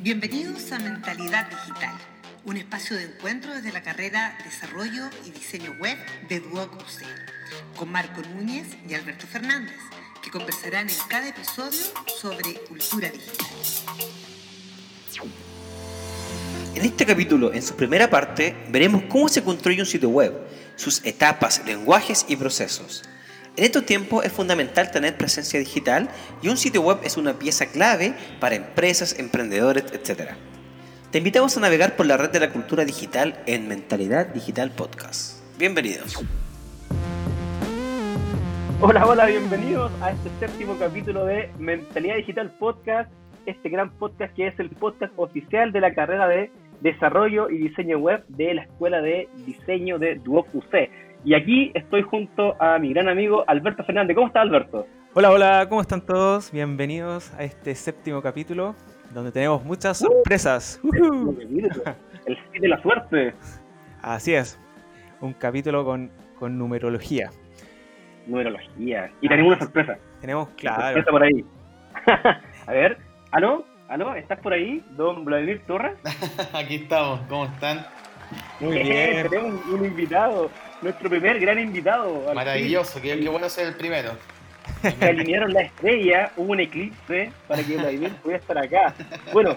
Bienvenidos a Mentalidad Digital, un espacio de encuentro desde la carrera Desarrollo y Diseño Web de Duoc con Marco Núñez y Alberto Fernández, que conversarán en cada episodio sobre cultura digital. En este capítulo, en su primera parte, veremos cómo se construye un sitio web, sus etapas, lenguajes y procesos. En estos tiempos es fundamental tener presencia digital y un sitio web es una pieza clave para empresas, emprendedores, etc. Te invitamos a navegar por la red de la cultura digital en Mentalidad Digital Podcast. Bienvenidos. Hola, hola, bienvenidos a este séptimo capítulo de Mentalidad Digital Podcast, este gran podcast que es el podcast oficial de la carrera de Desarrollo y Diseño Web de la Escuela de Diseño de Duoc UC. Y aquí estoy junto a mi gran amigo Alberto Fernández. ¿Cómo está Alberto? Hola, hola, ¿cómo están todos? Bienvenidos a este séptimo capítulo donde tenemos muchas uh. sorpresas. el fin de la suerte. Así es, un capítulo con, con numerología. Numerología. Y tenemos una sorpresa. Tenemos, claro. Sorpresa por ahí. a ver, ¿aló? ¿Aló? ¿Estás por ahí, don Vladimir Torres? Aquí estamos, ¿cómo están? Muy bien. Tenemos un invitado, nuestro primer gran invitado. Maravilloso, qué, bueno ser el primero. Se alinearon la estrella, hubo un eclipse para que Vladimir pudiera estar acá. Bueno,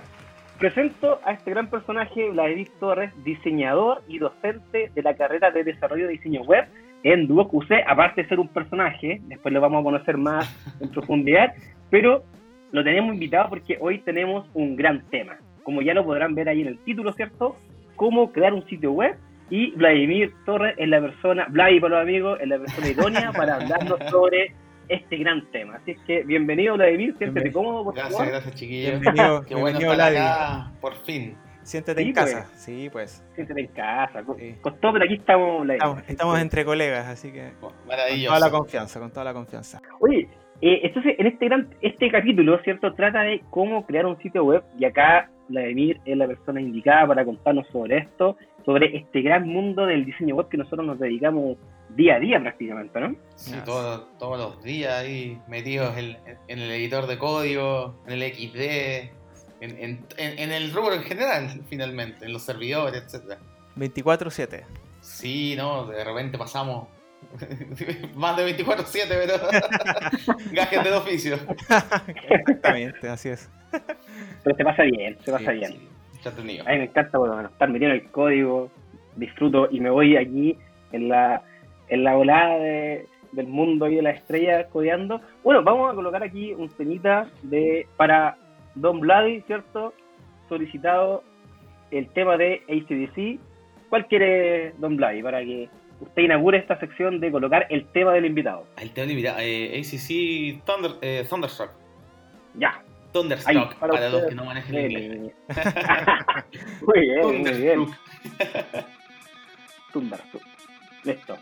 presento a este gran personaje, Vladimir Torres, diseñador y docente de la carrera de desarrollo de diseño web en Duoc UC, aparte de ser un personaje, después lo vamos a conocer más en profundidad, pero lo tenemos invitado porque hoy tenemos un gran tema. Como ya lo podrán ver ahí en el título, ¿cierto? Cómo crear un sitio web. Y Vladimir Torres es la persona, Vladimir para los amigos, es la persona idónea para hablarnos sobre este gran tema. Así es que bienvenido Vladimir, siéntete cómodo, por gracias, favor. Gracias, chiquillos. Bienvenido, Qué bueno bienvenido, estar acá, por fin. Siéntete en pues. casa. Sí, pues. Siéntete en casa. Sí. Costó, pero aquí estamos, Vladimir. Estamos, estamos entre colegas, así que con Maravilloso. toda la confianza, con toda la confianza. Oye, eh, entonces en este gran este capítulo, ¿cierto? Trata de cómo crear un sitio web y acá Vladimir es la persona indicada para contarnos sobre esto, sobre este gran mundo del diseño web que nosotros nos dedicamos día a día prácticamente, ¿no? Sí, todo- todos los días ahí metidos en, en el editor de código, en el XD, en, en- en- en el rubro en general, finalmente, en los servidores, etcétera. 24-7. Sí, no, de repente pasamos más de 24-7, pero gajes de oficio. Exactamente, así es. Pero se pasa bien, se pasa Sí, bien. sí, entretenido. A mí me encanta bueno, estar metido en el código, disfruto y me voy aquí en la, en la volada de- del mundo y de las estrellas codeando. Bueno, vamos a colocar aquí un temita de, para Don Vladi, ¿cierto? Solicitado el tema de ACDC. ¿Cuál quiere Don Vladi para que usted inaugure esta sección de colocar el tema del invitado? Ahí te mira, eh, ACC Thunder, eh, Thunderstruck. Ya. Thunderstruck, Ahí, para, para los que no manejen inglés. muy bien, muy bien. Thunderstruck. Listo.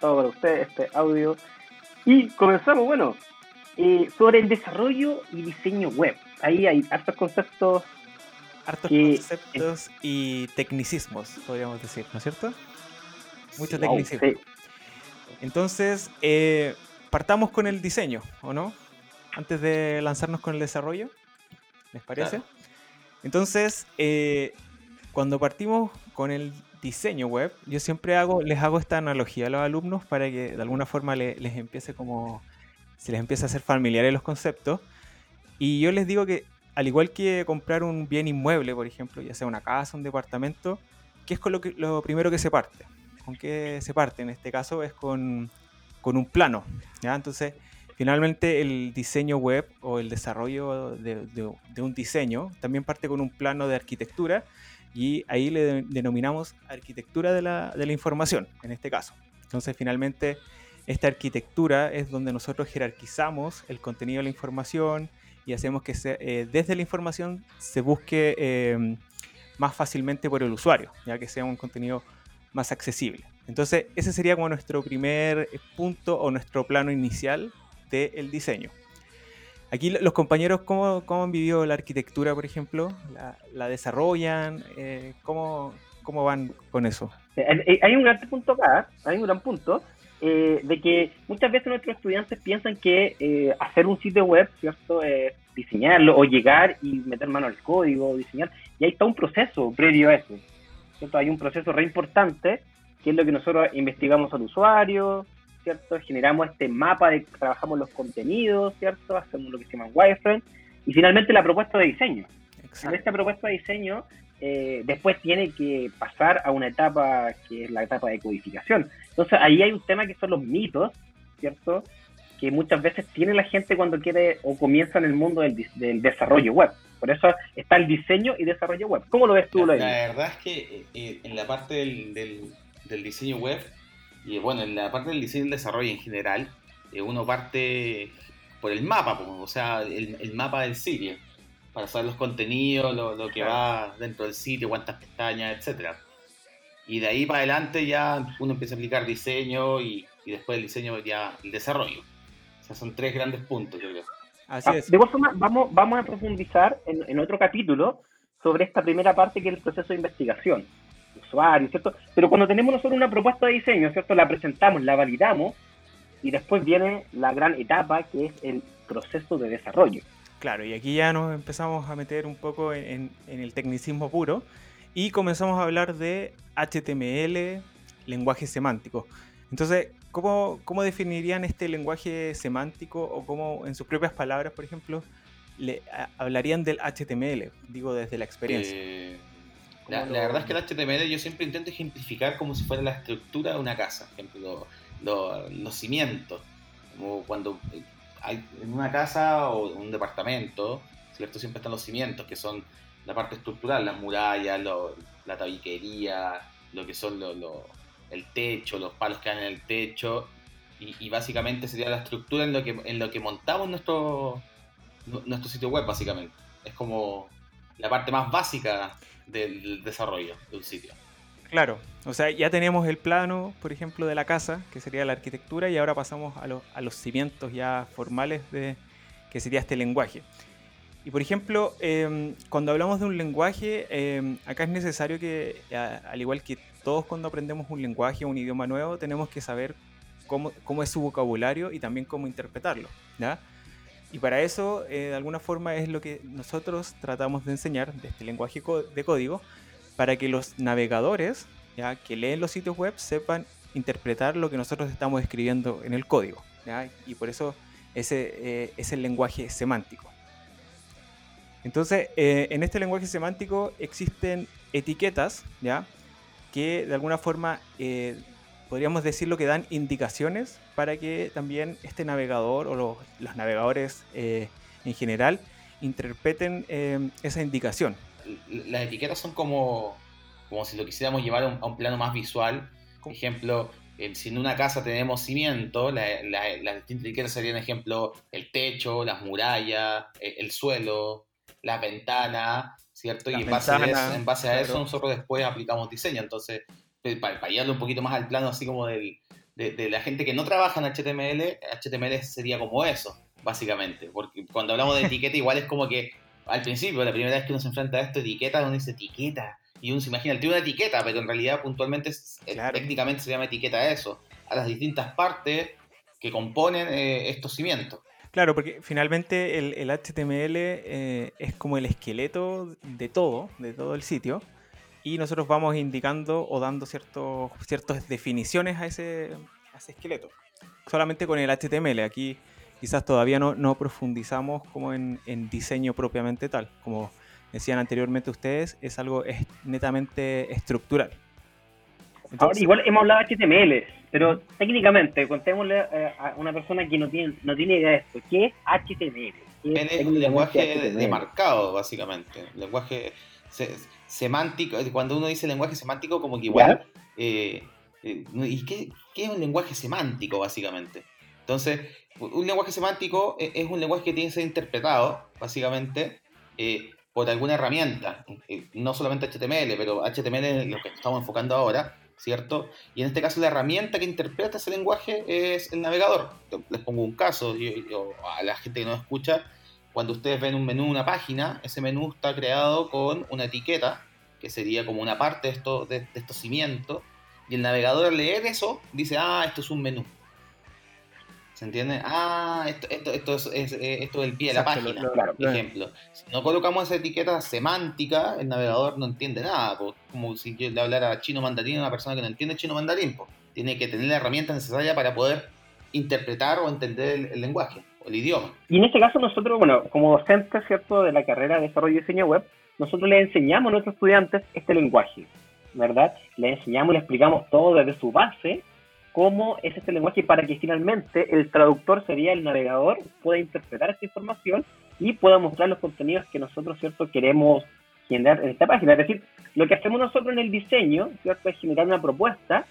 Todo para usted, este audio. Y comenzamos, bueno, eh, sobre el desarrollo y diseño web. Ahí hay hartos conceptos. Hartos Que- conceptos y tecnicismos, podríamos decir, ¿no es cierto? Mucho Sí. Wow, tecnicismo. sí. Entonces, eh, partamos con el diseño, ¿o no? Antes de lanzarnos con el desarrollo, ¿les parece? Claro. Entonces, eh, cuando partimos con el diseño web, yo siempre hago, les hago esta analogía a los alumnos para que de alguna forma le- les empiece como, se les empiece a hacer familiares los conceptos. Y yo les digo que, al igual que comprar un bien inmueble, por ejemplo, ya sea una casa, un departamento, ¿qué es con lo, que, lo primero que se parte? ¿Con qué se parte? En este caso es con, con un plano. ¿ya? Entonces, finalmente el diseño web o el desarrollo de, de- de un diseño también parte con un plano de arquitectura y ahí le de- denominamos arquitectura de la, de la información, en este caso. Entonces, finalmente, esta arquitectura es donde nosotros jerarquizamos el contenido de la información y hacemos que se- eh, desde la información se busque eh, más fácilmente por el usuario, ya que sea un contenido más accesible. Entonces, ese sería como nuestro primer punto o nuestro plano inicial del diseño. Aquí lo- los compañeros, ¿cómo, cómo han vivido la arquitectura, por ejemplo? ¿La, la desarrollan? Eh, ¿cómo, ¿Cómo van con eso? Eh, Hay un gran punto acá, hay un gran punto, eh, de que muchas veces nuestros estudiantes piensan que hacer un sitio web, ¿cierto? Es diseñarlo o llegar y meter mano al código, diseñar. Y ahí está un proceso previo a eso. ¿cierto? Hay un proceso re importante que es lo que nosotros investigamos al usuario, ¿cierto? Generamos este mapa de trabajamos los contenidos, ¿cierto? Hacemos lo que se llama wireframe y finalmente la propuesta de diseño. En esta propuesta de diseño eh, después tiene que pasar a una etapa que es la etapa de codificación. Entonces ahí hay un tema que son los mitos, ¿cierto? Que muchas veces tiene la gente cuando quiere o comienza en el mundo del, desarrollo web. Por eso está el diseño y desarrollo web. ¿Cómo lo ves tú, La, la verdad es que eh, en la parte del, del, diseño web y bueno, en la parte del diseño y desarrollo en general, eh, uno parte por el mapa, o sea, el, el mapa del sitio para saber los contenidos, lo, que va dentro del sitio, cuántas pestañas, etcétera. Y de ahí para adelante ya uno empieza a aplicar diseño y, después el diseño ya el desarrollo. O sea, son tres grandes puntos, yo creo. Así ah, es. De forma, vamos, vamos a profundizar en, otro capítulo sobre esta primera parte que es el proceso de investigación. Usuario, ¿cierto? Pero cuando tenemos nosotros una propuesta de diseño, ¿cierto? La presentamos, la validamos y después viene la gran etapa que es el proceso de desarrollo. Claro, y aquí ya nos empezamos a meter un poco en, el tecnicismo puro y comenzamos a hablar de HTML, lenguaje semántico. Entonces, ¿cómo, ¿cómo, definirían este lenguaje semántico o cómo, en sus propias palabras, por ejemplo, le hablarían del HTML? Digo, desde la experiencia. Eh, la, verdad es que el HTML yo siempre intento ejemplificar como si fuera la estructura de una casa, ejemplo, los cimientos. Como cuando eh, en una casa o un departamento, ¿cierto? Siempre están los cimientos, que son la parte estructural, las murallas, la tabiquería, lo que son el techo, los palos que hay en el techo, y, básicamente sería la estructura en lo que, en lo que montamos nuestro, nuestro sitio web, básicamente. Es como la parte más básica del desarrollo de un sitio. Claro, o sea, ya tenemos el plano, por ejemplo, de la casa, que sería la arquitectura, y ahora pasamos a, los cimientos ya formales de que sería este lenguaje. Y por ejemplo, em, cuando hablamos de un lenguaje, em, acá es necesario que, al igual que todos cuando aprendemos un lenguaje, un idioma nuevo, tenemos que saber cómo, cómo es su vocabulario y también cómo interpretarlo. ¿ya? Y para eso, eh, de alguna forma, es lo que nosotros tratamos de enseñar de este lenguaje de código, para que los navegadores ¿ya? que leen los sitios web sepan interpretar lo que nosotros estamos escribiendo en el código. Y por eso ese eh, es el lenguaje semántico. Entonces, eh, en este lenguaje semántico existen etiquetas, ¿ya? Que de alguna forma podríamos decirlo que dan indicaciones para que también este navegador o los, los navegadores en general interpreten esa indicación las etiquetas son como, como si lo quisiéramos llevar a un, plano más visual. Por ejemplo, si en una casa tenemos cimiento, las distintas etiquetas serían, ejemplo, el techo, las murallas, e, el, suelo, la ventana, ¿cierto? y en base, a eso, en base a eso nosotros después aplicamos diseño. Entonces, para, para llevarlo un poquito más al plano así como del, de, de, la gente que no trabaja en HTML, HTML sería como eso, básicamente. Porque cuando hablamos de etiqueta igual es como que al principio, la primera vez que uno se enfrenta a esto, etiqueta, uno dice etiqueta. Y uno se imagina, tiene una etiqueta, pero en realidad puntualmente, técnicamente se llama etiqueta a eso, a las distintas partes que componen eh, estos cimientos. Claro, porque finalmente el, HTML eh, es como el esqueleto de todo, de todo el sitio, y nosotros vamos indicando o dando ciertos, ciertas definiciones a ese, a ese esqueleto. Solamente con el HTML, aquí quizás todavía no, no profundizamos como en, en, diseño propiamente tal. Como decían anteriormente ustedes, es algo es netamente estructural. Ahora, igual hemos hablado de HTML, pero técnicamente, contémosle eh, a una persona que no tiene, no tiene idea de esto, ¿qué es HTML? es, un lenguaje de marcado, básicamente. Lenguaje semántico, cuando uno dice lenguaje semántico, como que igual... Eh, eh, ¿Y qué, qué es un lenguaje semántico, básicamente? Entonces, un lenguaje semántico e-, es un lenguaje que tiene que ser interpretado, básicamente, eh, por alguna herramienta. Eh, no solamente HTML, pero HTML es lo que estamos enfocando ahora, ¿cierto? Y en este caso la herramienta que interpreta ese lenguaje es el navegador. Les pongo un caso, a la gente que no escucha, cuando ustedes ven un menú, una página, ese menú está creado con una etiqueta, que sería como una parte de, esto, de, de estos cimientos, y el navegador al leer eso dice, ah, esto es un menú. ¿Se entiende? Ah, esto, esto, esto es, es, eh, esto es el pie de la página, por ejemplo. Si no colocamos esa etiqueta semántica, el navegador no entiende nada. Como si yo le hablara chino mandarín a una persona que no entiende chino mandarín. Tiene que tener la herramienta necesaria para poder interpretar o entender el, lenguaje el idioma. Y en este caso nosotros, bueno, como docentes, ¿cierto?, de la carrera de desarrollo y diseño web, nosotros le enseñamos a nuestros estudiantes este lenguaje, ¿verdad? Le enseñamos le explicamos todo desde su base cómo es este lenguaje para que finalmente el traductor sería el navegador, pueda interpretar esta información y pueda mostrar los contenidos que nosotros, ¿cierto?, queremos generar en esta página. Es decir, lo que hacemos nosotros en el diseño, ¿cierto?, es generar una propuesta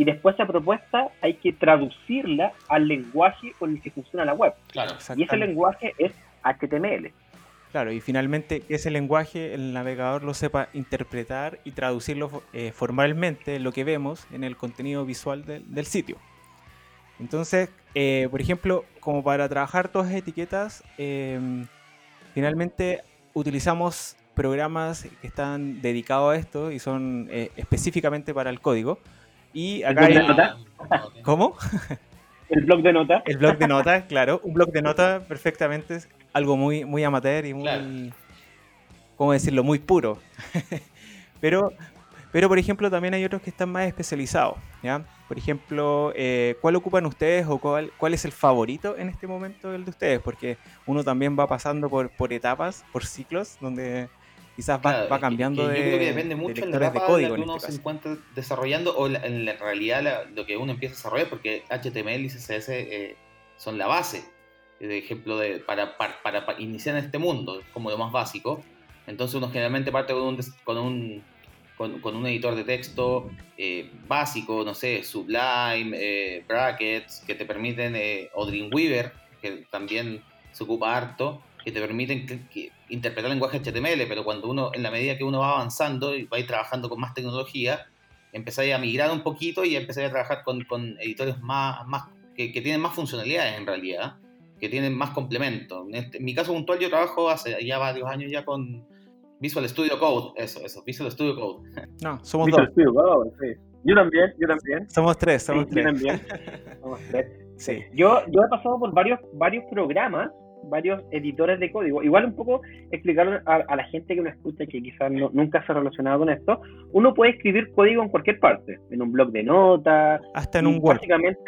y después esa propuesta hay que traducirla al lenguaje con el que funciona la web. Claro, y ese lenguaje es HTML. Claro, y finalmente que ese lenguaje el navegador lo sepa interpretar y traducirlo eh, formalmente lo que vemos en el contenido visual del sitio. Entonces, eh, por ejemplo, como para trabajar todas las etiquetas, em, finalmente utilizamos programas que están dedicados a esto y son eh, específicamente para el código. Y acá ¿El blog de notas? ¿Cómo? El blog de notas. El blog de notas, claro. Un blog de notas perfectamente algo muy, muy amateur y muy, ¿cómo decirlo?, muy puro. pero, pero, por ejemplo, también hay otros que están más especializados, ¿ya? Por ejemplo, eh, ¿cuál ocupan ustedes o cuál, cuál es el favorito en este momento el de ustedes? Porque uno también va pasando por, por etapas, por ciclos, donde quizás va, va cambiando de. Yo creo que depende mucho de la etapa código, que uno este se encuentra desarrollando o en la realidad lo que uno empieza a desarrollar, porque HTML y CSS eh, son la base de ejemplo de, para, para, iniciar en este mundo, como lo más básico. Entonces uno generalmente parte con un, con un, con, un editor de texto eh, básico, no sé, Sublime, eh, Brackets, que te permiten, o Dreamweaver, que también se ocupa harto, que te permiten que, interpretar lenguaje HTML, pero cuando uno, en la medida que uno va avanzando y va a ir trabajando con más tecnología, empezáis a migrar un poquito y empezáis a trabajar con, con editores más, más que, que, tienen más funcionalidades en realidad que tienen más complemento. Este, en, mi caso puntual yo trabajo hace ya varios años ya con Visual Studio Code, eso, eso, Visual Studio Code. No, somos Visual dos. Studio Code, sí. Yo también, yo también. Somos tres, somos tres. Yo también. somos tres. Sí. Yo, yo he pasado por varios, varios programas, varios editores de código. Igual un poco explicar a, la gente que me escucha que quizás nunca se ha relacionado con esto. Uno puede escribir código en cualquier parte, en un blog de notas. Hasta en un Word. Básicamente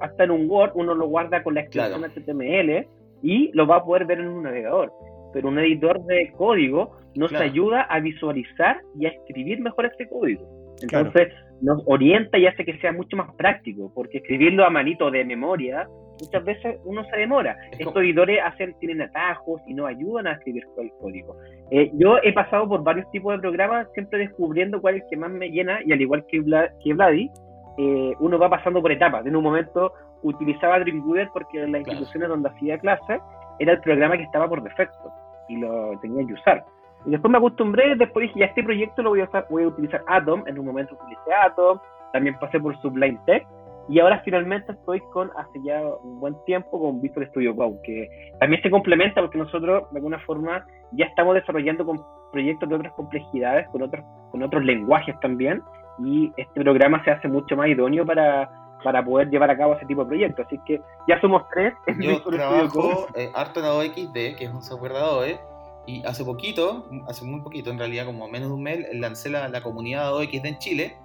hasta en un Word uno lo guarda con la extensión HTML y lo va a poder ver en un navegador. Pero un editor de código nos ayuda a visualizar y a escribir mejor este código. Entonces nos orienta y hace que sea mucho más práctico, porque escribirlo a manito de memoria muchas veces uno se demora. Estos editores hacen, tienen atajos y nos ayudan a escribir el código. Eh, yo he pasado por varios tipos de programas, siempre descubriendo cuál es el que más me llena, y al igual que, que Vladi, eh, uno va pasando por etapas. En un momento utilizaba Dreamweaver porque en las instituciones donde hacía clase era el programa que estaba por defecto y lo tenía que usar. Y después me acostumbré, después dije, ya este proyecto lo voy a usar, voy a utilizar Atom, en un momento utilicé Atom, también pasé por Sublime Text, y ahora finalmente estoy con, hace ya un buen tiempo, con Visual Studio Code, que también se complementa porque nosotros, de alguna forma, ya estamos desarrollando con proyectos de otras complejidades, con otros, con otros lenguajes también, y este programa se hace mucho más idóneo para, para poder llevar a cabo ese tipo de proyectos. Así que ya somos tres. Yo trabajo eh, harto en Adobe XD, que es un software de Adobe, y hace poquito, hace muy poquito en realidad, como menos de un mes, lancé la, la comunidad de Adobe XD en Chile,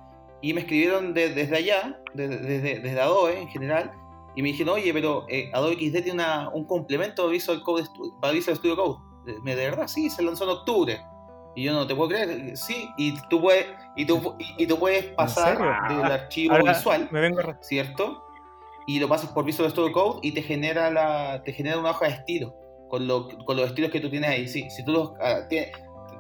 y me escribieron desde allá, desde, desde, Adobe en general, y me dijeron, oye, pero eh, Adobe XD tiene una, un complemento Visual Code para Visual Studio Code. De verdad, sí, se lanzó en octubre. Y yo no te puedo creer, sí, y tú puedes, y tú, y, tú puedes pasar del archivo visual, ¿cierto? Y lo pasas por Visual Studio Code y te genera la, te genera una hoja de estilo con, lo, con los estilos que tú tienes ahí. Sí, si tú los uh,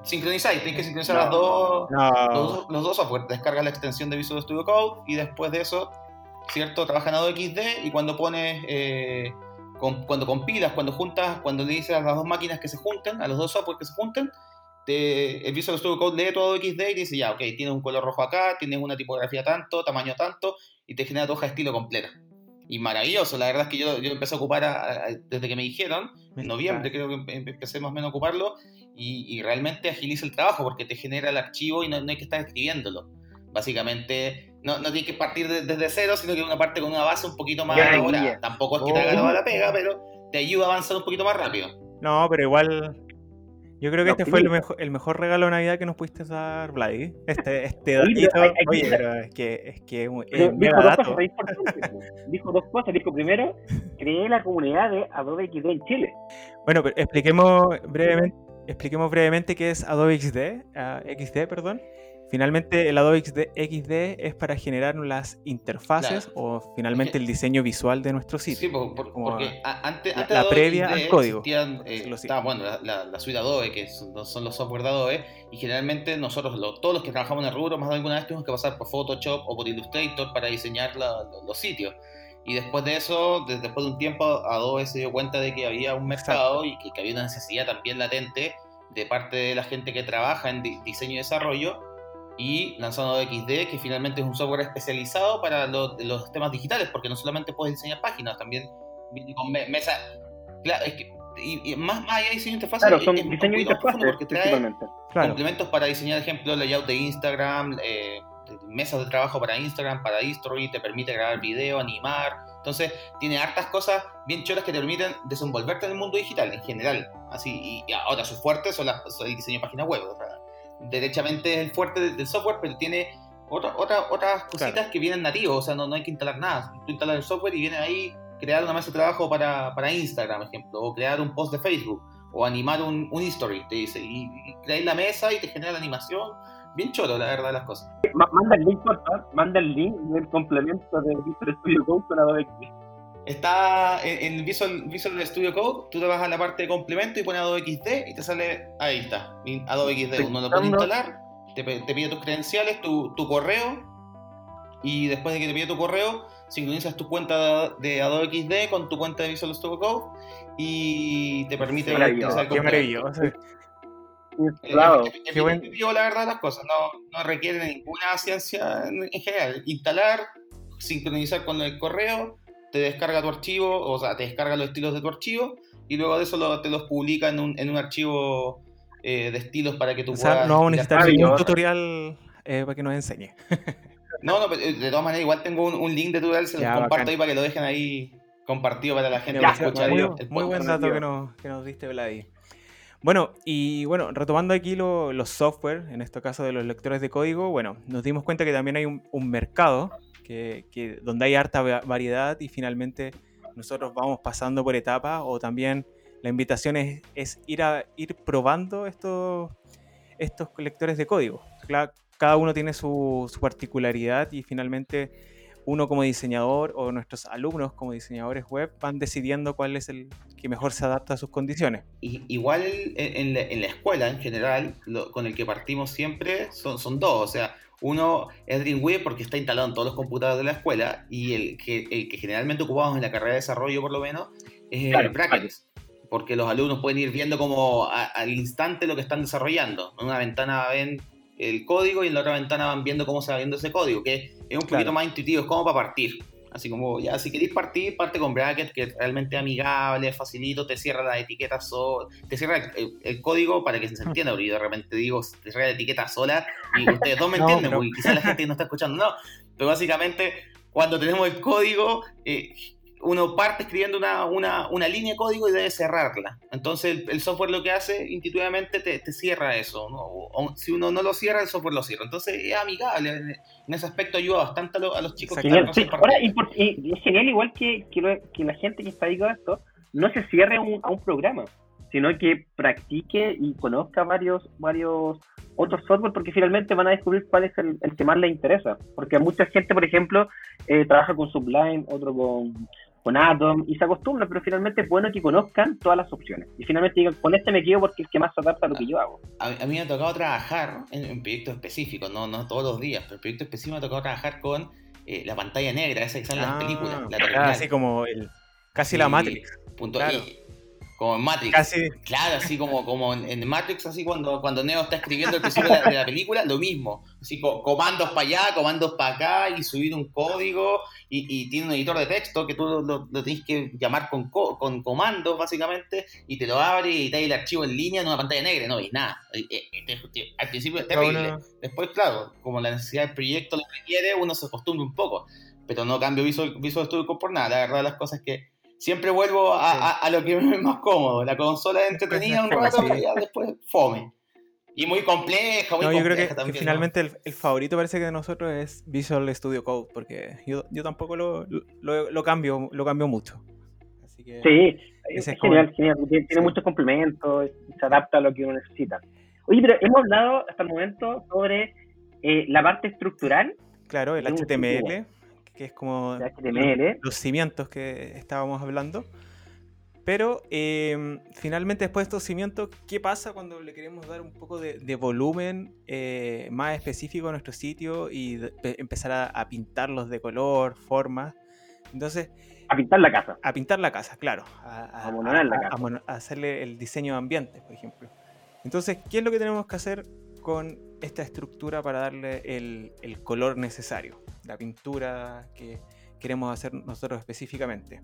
sincronizáis, tienes que sincronizar las dos, los, los, dos software. Descargas la extensión de Visual Studio Code y después de eso, ¿cierto? Trabaja en Adobe XD y cuando pones, eh, cuando compilas, cuando juntas, cuando le dices a las dos máquinas que se junten, a los dos software que se junten, el Visual Studio Code lee todo XD y dice, ya, ok, tienes un color rojo acá, tienes una tipografía tanto, tamaño tanto, y te genera tu hoja de estilo completa. Y maravilloso, la verdad es que yo, yo empecé a ocupar desde que me dijeron, en noviembre creo que empecé más o menos a ocuparlo, y, realmente agiliza el trabajo porque te genera el archivo y no, hay que estar escribiéndolo. básicamente no, no tienes que partir desde cero, sino que una parte con una base un poquito más ya. Tampoco es que te haga Oh. la pega, pero te ayuda a avanzar un poquito más rápido. No, pero igual. Yo creo que No, este fue el mejor, el mejor regalo de Navidad que nos pudiste dar, Vladi. Este, este datito. Oye, pero es que es que es un- es Pero un dijo dos cosas. Dijo dos cosas. Dijo primero, creé la comunidad de Adobe XD en Chile. Bueno, pero expliquemos brevemente, expliquemos brevemente qué es Adobe XD, ah, XD, perdón. Finalmente, el Adobe XD, es para generar las interfaces o finalmente el diseño visual de nuestro Sí, sitio. por- por- como porque a- antes, la- antes de la Adobe previa XD al código, existían, eh, bueno, la, la, la suite Adobe, que son, son los software de Adobe, y generalmente nosotros, lo- todos los que trabajamos en el rubro, más de alguna vez tuvimos que pasar por Photoshop o por Illustrator para diseñar la- los sitios. Y después de eso, de- después de un tiempo, Adobe se dio cuenta de que había un mercado y que, que había una necesidad también latente de parte de la gente que trabaja en di- diseño y desarrollo y lanzando XD, que finalmente es un software especializado para lo- los temas digitales, porque no solamente puedes diseñar páginas, también con me- mesa. Claro, es que, y, y más, más allá de diseño de interfaz, Claro, son diseño de interfaces, porque trae principalmente. Claro, complementos para diseñar, ejemplo, layout de Instagram, eh, mesas de trabajo para Instagram, para History, te permite grabar video, animar. Entonces, tiene hartas cosas bien choras que te permiten desenvolverte en el mundo digital en general. Así, y, ahora sus fuertes son, las- son el diseño de páginas web. o sea, derechamente es el fuerte del, del software, pero tiene otra, otra- otras cositas Claro. que vienen nativos, o sea, no, no hay que instalar nada. Tú instalas el software y viene ahí crear una mesa de trabajo para, para Instagram, ejemplo, o crear un post de Facebook, o animar un, un history, te dice, y, y creáis la mesa y te genera la animación. Bien choro, la verdad, las cosas. Ma- Manda el link, porfa. Manda el link del complemento de Visual Studio Code con Adobe. Está en, en Visual, Visual Studio Code, tú te vas a la parte de complemento y pones Adobe XD y te sale, ahí está, Adobe XD. Uno lo puede Pensando- instalar, te, te pide tus credenciales, tu, tu correo, y después de que te pide tu correo, sincronizas tu cuenta de Adobe XD con tu cuenta de Visual Studio Code y te permite Maravilloso, utilizar el qué complemento. maravilloso. Eh, Claro. es Qué buen- la verdad las cosas, no, no requieren ninguna ciencia en, en general. Instalar, sincronizar con el correo, te descarga tu archivo, o sea, te descarga los estilos de tu archivo y luego de eso lo- te los publica en un, en un archivo eh, de estilos para que tú O sea, puedas... no vamos a necesitar ningún tutorial eh, para que nos enseñe. No, no, pero, eh, de todas maneras igual tengo un, un link de tutorial, se los comparto bacán. ahí para que lo dejen ahí compartido para la gente Ya, que escucha muy, el, maravilloso. el muy buen dato que nos, que nos diste, Vladi. Bueno, y bueno, retomando aquí lo- los software, en este caso de los lectores de código, bueno, nos dimos cuenta que también hay un, un mercado que, que- donde hay harta va- variedad y finalmente nosotros vamos pasando por etapas o también la invitación es, es ir, a, ir probando estos, estos lectores de código. Cada uno tiene su, su particularidad y finalmente uno como diseñador o nuestros alumnos como diseñadores web van decidiendo cuál es el que mejor se adapta a sus condiciones. Y- igual en, en la, en la escuela en general, lo- con el que partimos siempre son, son dos. O sea, uno es Dreamweaver porque está instalado en todos los computadores de la escuela y el que, el que generalmente ocupamos en la carrera de desarrollo por lo menos es Claro, el Brackets. Porque los alumnos pueden ir viendo como a- al instante lo que están desarrollando. En una ventana ven el código y en la otra ventana van viendo cómo se va viendo ese código, que es un poquito más intuitivo, es como para partir. Así como, ya, si queréis partir, parte con bracket, que es realmente amigable, facilito, te cierra las etiquetas, so- te cierra el, el código para que se entienda, porque yo de repente digo, te cierra la etiqueta sola, y ustedes dos me No, entienden, porque quizás la gente no está escuchando, no, pero básicamente, cuando tenemos el código, eh, uno parte escribiendo una, una, una línea de código y debe cerrarla. Entonces el, el software lo que hace intuitivamente te, te cierra eso. ¿no? O- si uno no lo cierra, el software lo cierra. Entonces es amigable. En, ese aspecto ayuda bastante a, lo- a los chicos que sí. Ahora, partiendo. import- y, y es genial igual que, que, lo- que la gente que está dedicada a esto no se cierre a un, a un programa, sino que practique y conozca varios varios otros software porque finalmente van a descubrir cuál es el, el que más les interesa. Porque mucha gente, por ejemplo, eh, trabaja con Sublime, otro con, con Atom y se acostumbra, pero finalmente es bueno que conozcan todas las opciones. Y finalmente digan, con este me quedo porque es el que más se adapta a lo que yo hago. A, a mí me ha tocado trabajar en, en proyectos específicos, no, no todos los días, pero en proyectos específicos me ha tocado trabajar con eh, la pantalla negra, esa que sale en las Ah, películas. La claro, así como el, casi la Matrix. Punto. Claro. Y, como en Matrix. Casi. Claro, así como, como en, Matrix, así cuando, cuando Neo está escribiendo el principio de la, película, lo mismo. Así comandos para allá, comandos para acá, y subir un código, y, tiene un editor de texto que tú lo, lo, tienes que llamar con, con comandos, básicamente, y te lo abre y te da el archivo en línea en una pantalla negra, no ves nada. Al principio es terrible. Después, claro, como la necesidad del proyecto lo requiere, uno se acostumbra un poco. Pero no cambio Visual, Visual Studio por nada. La verdad, las cosas que siempre vuelvo a, lo que me es más cómodo. La consola es entretenida un rato y después fome. Y muy compleja, muy no, yo creo que, finalmente el, favorito parece que de nosotros es Visual Studio Code, porque yo, yo tampoco lo, lo, cambio lo cambio mucho. sí, es, genial, genial. Tiene, muchos complementos, se adapta a lo que uno necesita. Oye, pero hemos hablado hasta el momento sobre eh, la parte estructural. Claro, el HTML que es como los cimientos que estábamos hablando. Pero em, finalmente después de estos cimientos, ¿qué pasa cuando le queremos dar un poco de, volumen eh, más específico a nuestro sitio y empezar a, pintarlos de color, forma? Entonces... A pintar la casa. A pintar la casa, claro. A, a, a hacerle el diseño de ambiente, por ejemplo. Entonces, ¿qué es lo que tenemos que hacer con esta estructura para darle el, color necesario, la pintura que queremos hacer nosotros específicamente.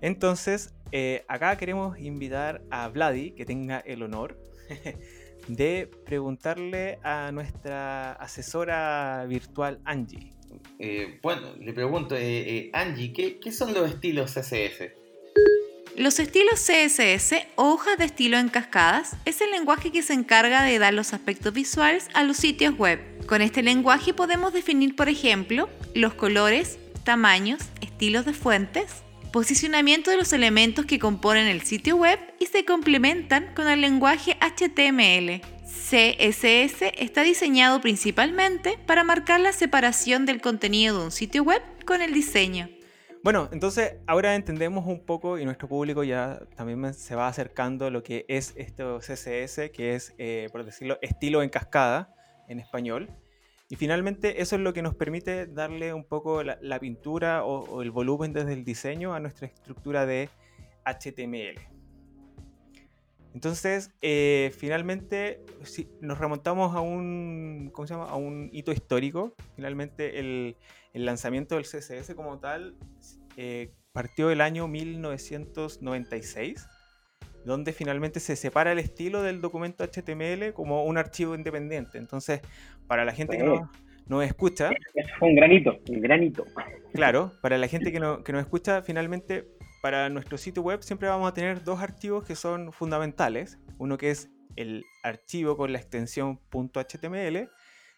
Entonces, eh, acá queremos invitar a Vladi, que tenga el honor de preguntarle a nuestra asesora virtual Angie. Eh, bueno, le pregunto, eh, Angie, ¿qué, ¿qué, son los estilos CSS? Los estilos CSS hojas de estilo en cascadas es el lenguaje que se encarga de dar los aspectos visuales a los sitios web. Con este lenguaje podemos definir, por ejemplo, los colores, tamaños, estilos de fuentes, posicionamiento de los elementos que componen el sitio web y se complementan con el lenguaje HTML. CSS está diseñado principalmente para marcar la separación del contenido de un sitio web con el diseño. Bueno, entonces ahora entendemos un poco y nuestro público ya también se va acercando a lo que es esto CSS, que es, eh, por decirlo, estilo en cascada en español. Y finalmente eso es lo que nos permite darle un poco la, pintura o, el volumen desde el diseño a nuestra estructura de HTML. Entonces, eh, finalmente, si nos remontamos a un, ¿cómo se llama? a un hito histórico. Finalmente, el, el lanzamiento del CSS como tal eh, partió el año 1996, donde finalmente se separa el estilo del documento HTML como un archivo independiente. Entonces, para la gente que no, nos escucha... Es un granito, un granito. Claro, para la gente que, no, que nos escucha, finalmente, para nuestro sitio web siempre vamos a tener dos archivos que son fundamentales. Uno que es el archivo con la extensión .html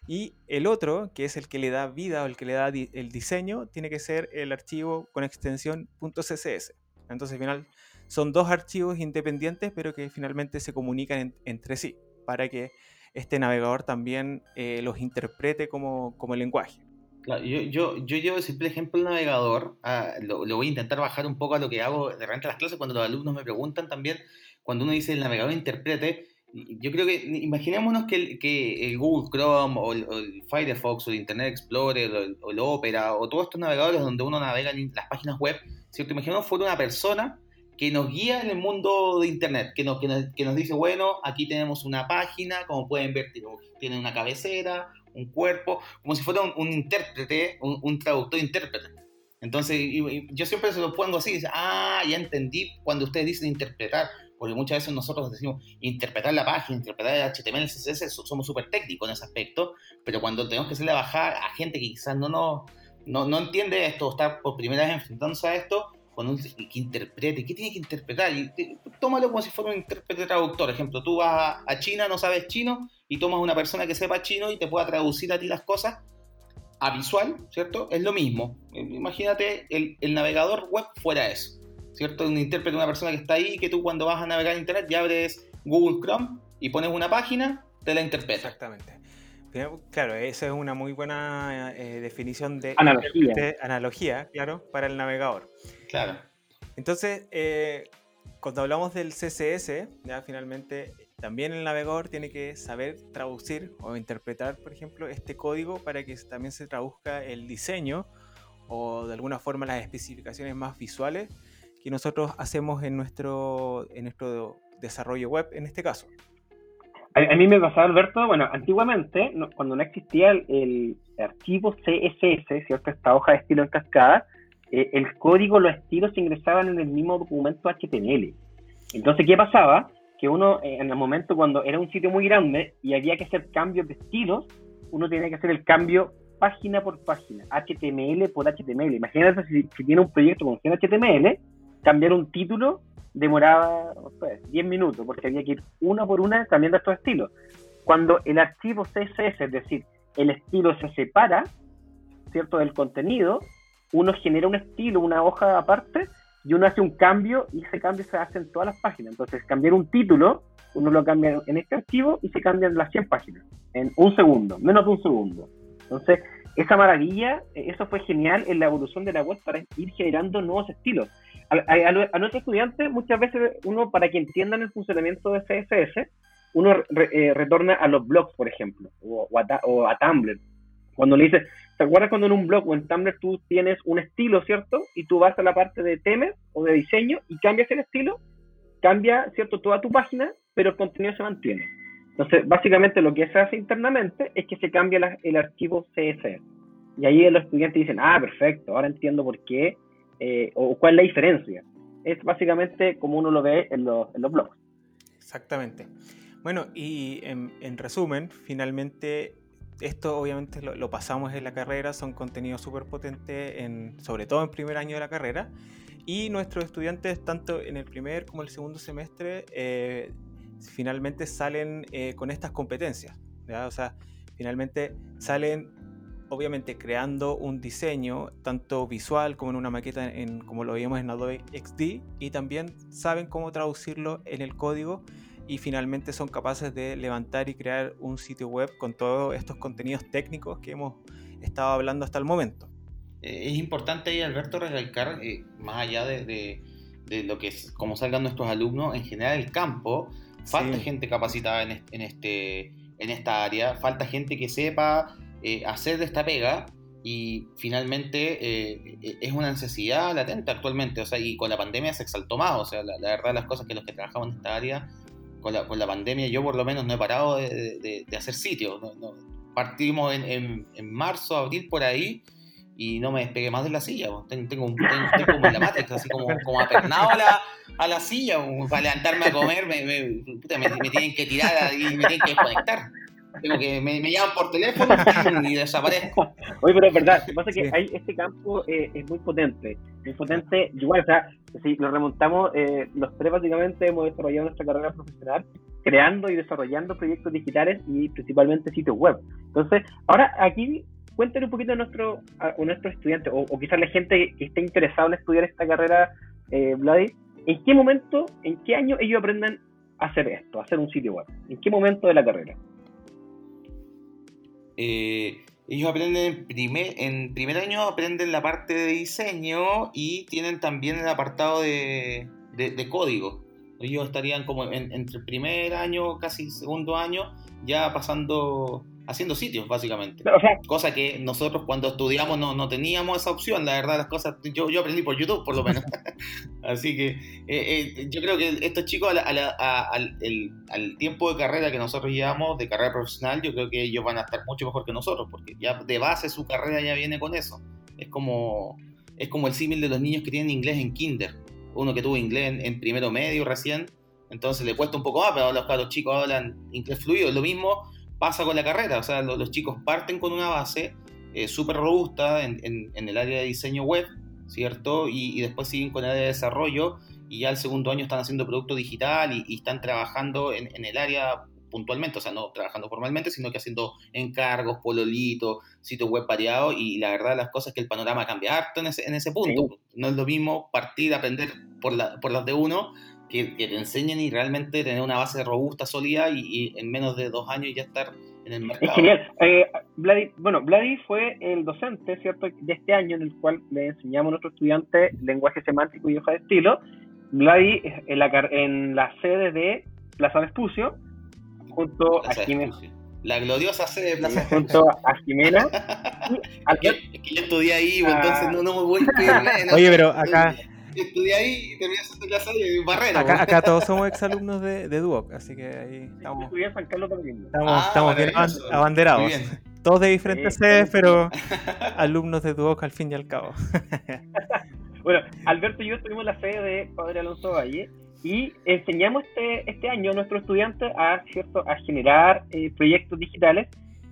y el otro, que es el que le da vida o el que le da el diseño, tiene que ser el archivo con extensión .css. Entonces, al final, son dos archivos independientes, pero que finalmente se comunican entre sí, para que este navegador también eh, los interprete como, como lenguaje. Claro, yo, yo, yo llevo el simple ejemplo del navegador, ah, lo, lo, voy a intentar bajar un poco a lo que hago de repente en las clases cuando los alumnos me preguntan también, cuando uno dice el navegador interprete, yo creo que, imaginémonos que el, que el Google Chrome o el, Firefox o el Internet Explorer o el, Opera o todos estos navegadores donde uno navega en las páginas web, ¿cierto? Imaginémonos fuera una persona que nos guía en el mundo de Internet, que nos, que nos, que nos dice, bueno, aquí tenemos una página, como pueden ver, tiene una cabecera, un cuerpo, como si fuera un, intérprete, un, traductor intérprete. Entonces, yo siempre se lo pongo así, ah, ya entendí cuando ustedes dicen interpretar, porque muchas veces nosotros decimos interpretar la página, interpretar el HTML, CSS, somos súper técnicos en ese aspecto, pero cuando tenemos que hacerle bajar a gente que quizás no, no, no, entiende esto, está por primera vez enfrentándose a esto, uno dice que interprete, ¿qué tiene que interpretar? Y tómalo como si fuera un intérprete traductor. Ejemplo, tú vas a China, no sabes chino, y tomas una persona que sepa chino y te pueda traducir a ti las cosas a visual, ¿cierto? Es lo mismo. Imagínate el, el navegador web fuera eso. ¿cierto? Un intérprete, una persona que está ahí, que tú cuando vas a navegar en internet ya abres Google Chrome y pones una página, te la interpreta. Exactamente. Claro, esa es una muy buena eh, definición de analogía. analogía, claro, para el navegador. Claro. Entonces, eh, cuando hablamos del CSS, ya finalmente también el navegador tiene que saber traducir o interpretar, por ejemplo, este código para que también se traduzca el diseño o de alguna forma las especificaciones más visuales que nosotros hacemos en nuestro, en nuestro desarrollo web en este caso. A, mí me pasaba, Alberto, bueno, antiguamente, cuando no existía el, archivo CSS, ¿cierto? Esta hoja de estilo en cascada, eh, el código, los estilos se ingresaban en el mismo documento HTML. Entonces, ¿qué pasaba? Que uno, eh, en el momento cuando era un sitio muy grande y había que hacer cambios de estilos, uno tenía que hacer el cambio página por página, HTML por HTML. Imagínate si, si tiene un proyecto con 100 HTML, cambiar un título demoraba no sé, 10 minutos, porque había que ir una por una cambiando estos estilos. Cuando el archivo CSS, es decir, el estilo se separa, ¿cierto?, del contenido, uno genera un estilo, una hoja aparte, y uno hace un cambio, y ese cambio se hace en todas las páginas. Entonces, cambiar un título, uno lo cambia en este archivo y se cambia en las 100 páginas, en un segundo, menos de un segundo. Entonces, esa maravilla, eso fue genial en la evolución de la web para ir generando nuevos estilos a, a, nuestros estudiantes muchas veces uno, para que entiendan el funcionamiento de CSS, uno eh, retorna a los blogs, por ejemplo, o, a, Tumblr. Cuando le dices, ¿te acuerdas cuando en un blog o en Tumblr tú tienes un estilo, ¿cierto? Y tú vas a la parte de temas o de diseño y cambias el estilo, cambia, ¿cierto? Toda tu página, pero el contenido se mantiene. Entonces, básicamente lo que se hace internamente es que se cambia el archivo CSS. Y ahí los estudiantes dicen, ah, perfecto, ahora entiendo por qué eh, o cuál es la diferencia. Es básicamente como uno lo ve en los, en los blogs. Exactamente. Bueno, y en, resumen, finalmente esto obviamente lo, pasamos en la carrera, son contenidos súper potentes, en, sobre todo en primer año de la carrera, y nuestros estudiantes, tanto en el primer como el segundo semestre, eh, finalmente salen eh, con estas competencias. O sea, finalmente salen obviamente creando un diseño tanto visual como en una maqueta en, como lo veíamos en Adobe XD y también saben cómo traducirlo en el código y finalmente son capaces de levantar y crear un sitio web con todos estos contenidos técnicos que hemos estado hablando hasta el momento. Eh, es importante ahí, Alberto, recalcar, eh, más allá de, lo que es cómo salgan nuestros alumnos, en general el campo, falta gente capacitada en, en, este, en esta área, falta gente que sepa eh, hacer de esta pega y finalmente eh, e-, es una necesidad latente actualmente, o sea, y con la pandemia se exaltó más, o sea, la, verdad las cosas que los que trabajamos en esta área, con la, con la pandemia yo por lo menos no he parado de, hacer sitios, partimos en, en, marzo, abril por ahí y no me despegué más de la silla, tengo, tengo, tengo como en la así como, apernado a la, a la silla, para levantarme a comer me, me, tienen que tirar y me tienen que desconectar. Tengo que me, llaman por teléfono y desaparezco. Oye, pero es verdad, lo que pasa es que hay, este campo eh, es muy potente, muy potente. Igual, o sea, si lo remontamos, eh, los tres básicamente hemos desarrollado nuestra carrera profesional creando y desarrollando proyectos digitales y principalmente sitios web. Entonces, ahora aquí cuéntenos un poquito a, nuestro, a, nuestros estudiantes, o, quizás la gente que esté interesada en estudiar esta carrera, eh, Vladi, ¿en qué momento, en qué año ellos aprenden a hacer esto, a hacer un sitio web? ¿En qué momento de la carrera? Eh, ellos aprenden en primer, en primer año, aprenden la parte de diseño y tienen también el apartado de, de, código. Ellos estarían como entre el primer año, casi segundo año, ya pasando haciendo sitios, básicamente. Cosa que nosotros cuando estudiamos no, no, teníamos esa opción, la verdad, las cosas, yo, yo aprendí por YouTube, por lo menos. Así que eh, eh, yo creo que estos chicos, al, tiempo de carrera que nosotros llevamos, de carrera profesional, yo creo que ellos van a estar mucho mejor que nosotros, porque ya de base su carrera ya viene con eso. Es como, es como el símil de los niños que tienen inglés en kinder. Uno que tuvo inglés en, primero medio recién, entonces le cuesta un poco más, pero los, los chicos hablan inglés fluido. Lo mismo pasa con la carrera. O sea, los, chicos parten con una base eh, súper robusta en, en, el área de diseño web, ¿cierto? Y, después siguen con el área de desarrollo y ya el segundo año están haciendo producto digital y, están trabajando en, en, el área puntualmente, o sea, no trabajando formalmente, sino que haciendo encargos, pololito, sitio web variado y la verdad las cosas es que el panorama cambia harto en ese, en ese punto. No es lo mismo partir, aprender por, la, por las de uno que, te enseñen y realmente tener una base robusta, sólida y, en menos de dos años ya estar en el mercado. Es genial. Eh, bueno, Vladi fue el docente, ¿cierto?, de este año en el cual le enseñamos a nuestros estudiantes lenguaje semántico y hoja de estilo. Vladi en la, en la sede de Plaza Vespucio, junto a Jimena. La gloriosa sede de Plaza Junto a Jimena. es, que, yo estudié ahí, pues, entonces no, no me voy a Oye, pero acá estudié ahí y terminé haciendo clase de barrera. Acá, acá todos somos exalumnos de, de Duoc, así que ahí estamos, Estudié en San Carlos también. estamos, Ah, estamos bien abanderados. Muy bien. Todos de diferentes Sí, sedes, sí. pero alumnos de Duoc al fin y al cabo. Bueno, Alberto y yo estuvimos en la sede de Padre Alonso Valle y enseñamos este, este año a nuestros estudiantes a, ¿cierto? a generar eh, proyectos digitales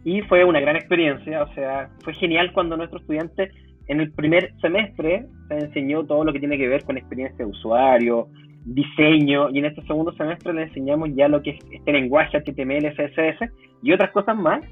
y fue una gran experiencia, o sea, fue genial cuando nuestros estudiantes en el primer semestre se enseñó todo lo que tiene que ver con experiencia de usuario, diseño y en este segundo semestre les enseñamos ya lo que es este lenguaje HTML, CSS y otras cosas más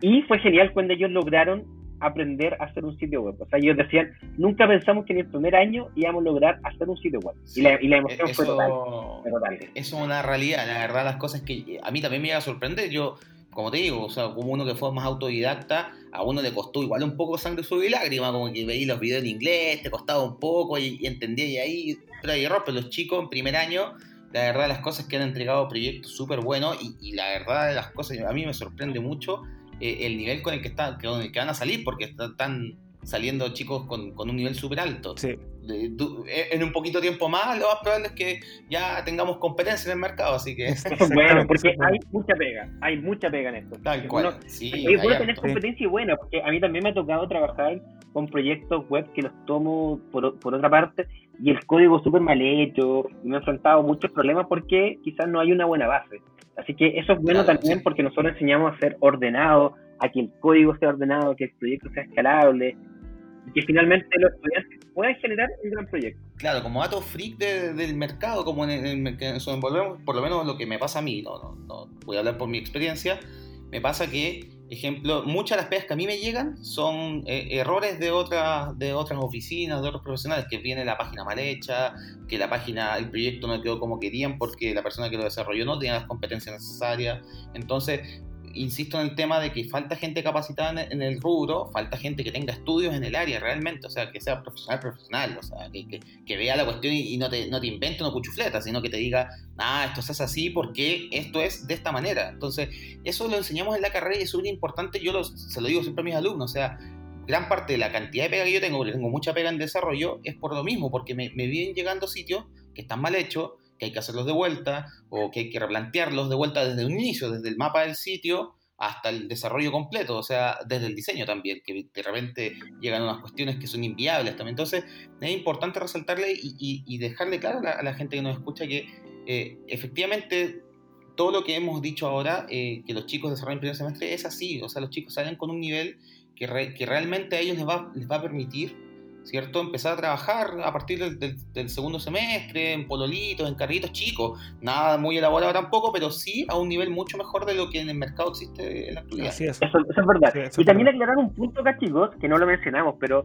y fue genial cuando ellos lograron aprender a hacer un sitio web. O sea, ellos decían, nunca pensamos que en el primer año íbamos a lograr hacer un sitio web. Y la, y la emoción fue total. Eso, fue total. eso es una realidad, la verdad, las cosas que a mí también me iba a sorprender. Yo, como te digo, o sea, como uno que fue más autodidacta, a uno le costó igual un poco sangre, sudor y lágrima, como que veí los videos en inglés, te costaba un poco y, y entendía y ahí, hay error, pero los chicos en primer año, la verdad, las cosas que han entregado proyectos súper buenos y, y la verdad de las cosas, a mí me sorprende mucho eh, el nivel con el que están, con el que van a salir, porque están saliendo chicos con, con un nivel súper alto. Sí. Eh, en un poquito tiempo más, lo más probable es que ya tengamos competencia en el mercado, así que bueno, porque hay mucha pega. Hay mucha pega en esto. tal Uno- cual. Sí, es bueno tener competencia y buena, porque a mí también me ha tocado trabajar con proyectos web que los tomo por, por otra parte y el código súper mal hecho y me he enfrentado a muchos problemas porque quizás no hay una buena base. Así que eso es bueno Claro, también sí. porque nosotros enseñamos a ser ordenado, a que el código sea ordenado, que el proyecto sea escalable y que finalmente puedan generar un gran proyecto. Claro, como dato freak de- del mercado, como en, en que nos envolvemos, por lo menos lo que me pasa a mí, no, no, no voy a hablar por mi experiencia, me pasa que, ejemplo, muchas de las pegas que a mí me llegan son eh, errores de otras, de otras oficinas, de otros profesionales, que viene la página mal hecha, que la página, el proyecto no quedó como querían porque la persona que lo desarrolló no tenía las competencias necesarias. Entonces, insisto en el tema de que falta gente capacitada en, el rubro, falta gente que tenga estudios en el área realmente, o sea, que sea profesional, profesional, o sea, que, vea la cuestión y, no, te, no te invente una cuchufleta, sino que te diga, ah, esto se hace así porque esto es de esta manera. Entonces, eso lo enseñamos en la carrera y es muy importante, yo lo- se lo digo siempre a mis alumnos, o sea, gran parte de la cantidad de pega que yo tengo, porque tengo mucha pega en desarrollo, es por lo mismo, porque me vienen llegando sitios que están mal hechos, que hay que hacerlos de vuelta, o que hay que replantearlos de vuelta desde un inicio, desde el mapa del sitio hasta el desarrollo completo, o sea, desde el diseño también, que de repente llegan unas cuestiones que son inviables también. Entonces, es importante resaltarle y, y- y dejarle claro a la, a la gente que nos escucha que eh, efectivamente todo lo que hemos dicho ahora, eh, que los chicos desarrollan en primer semestre, es así, o sea, los chicos salen con un nivel que, re- que realmente a ellos les va, les va a permitir, ¿cierto?, empezar a trabajar a partir del, del- del segundo semestre, en pololitos, en carritos chicos, nada muy elaborado tampoco, pero sí a un nivel mucho mejor de lo que en el mercado existe en la actualidad. Así es. Eso, eso es verdad. Sí, eso y también verdad. aclarar un punto acá, chicos, que no lo mencionamos, pero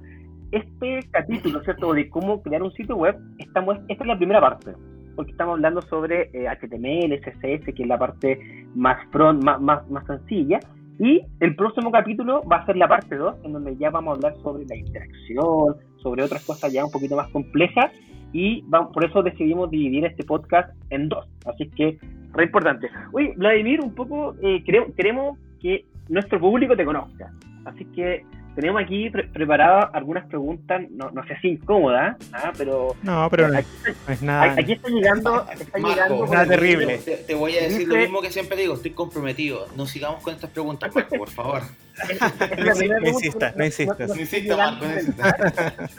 este capítulo, ¿cierto?, de cómo crear un sitio web, estamos, esta es la primera parte, porque estamos hablando sobre eh, HTML, CSS, que es la parte más front, más, más, más sencilla, y el próximo capítulo va a ser la parte 2, en donde ya vamos a hablar sobre la interacción, sobre otras cosas ya un poquito más complejas, y vamos, por eso decidimos dividir este podcast en dos. Así que, re importante. Oye, Vladimir, un poco eh, queremos que nuestro público te conozca. Así que tenemos aquí pre- preparadas algunas preguntas, no, no sé si incómodas, ¿ah? pero No, pero aquí, no es nada. aquí está llegando, está Marco, llegando nada terrible. Te, te voy a decir lo mismo que siempre digo, estoy comprometido. No sigamos con estas preguntas, Marco, por favor. No insistas, no insistas. No está insista, Marco, no llegando.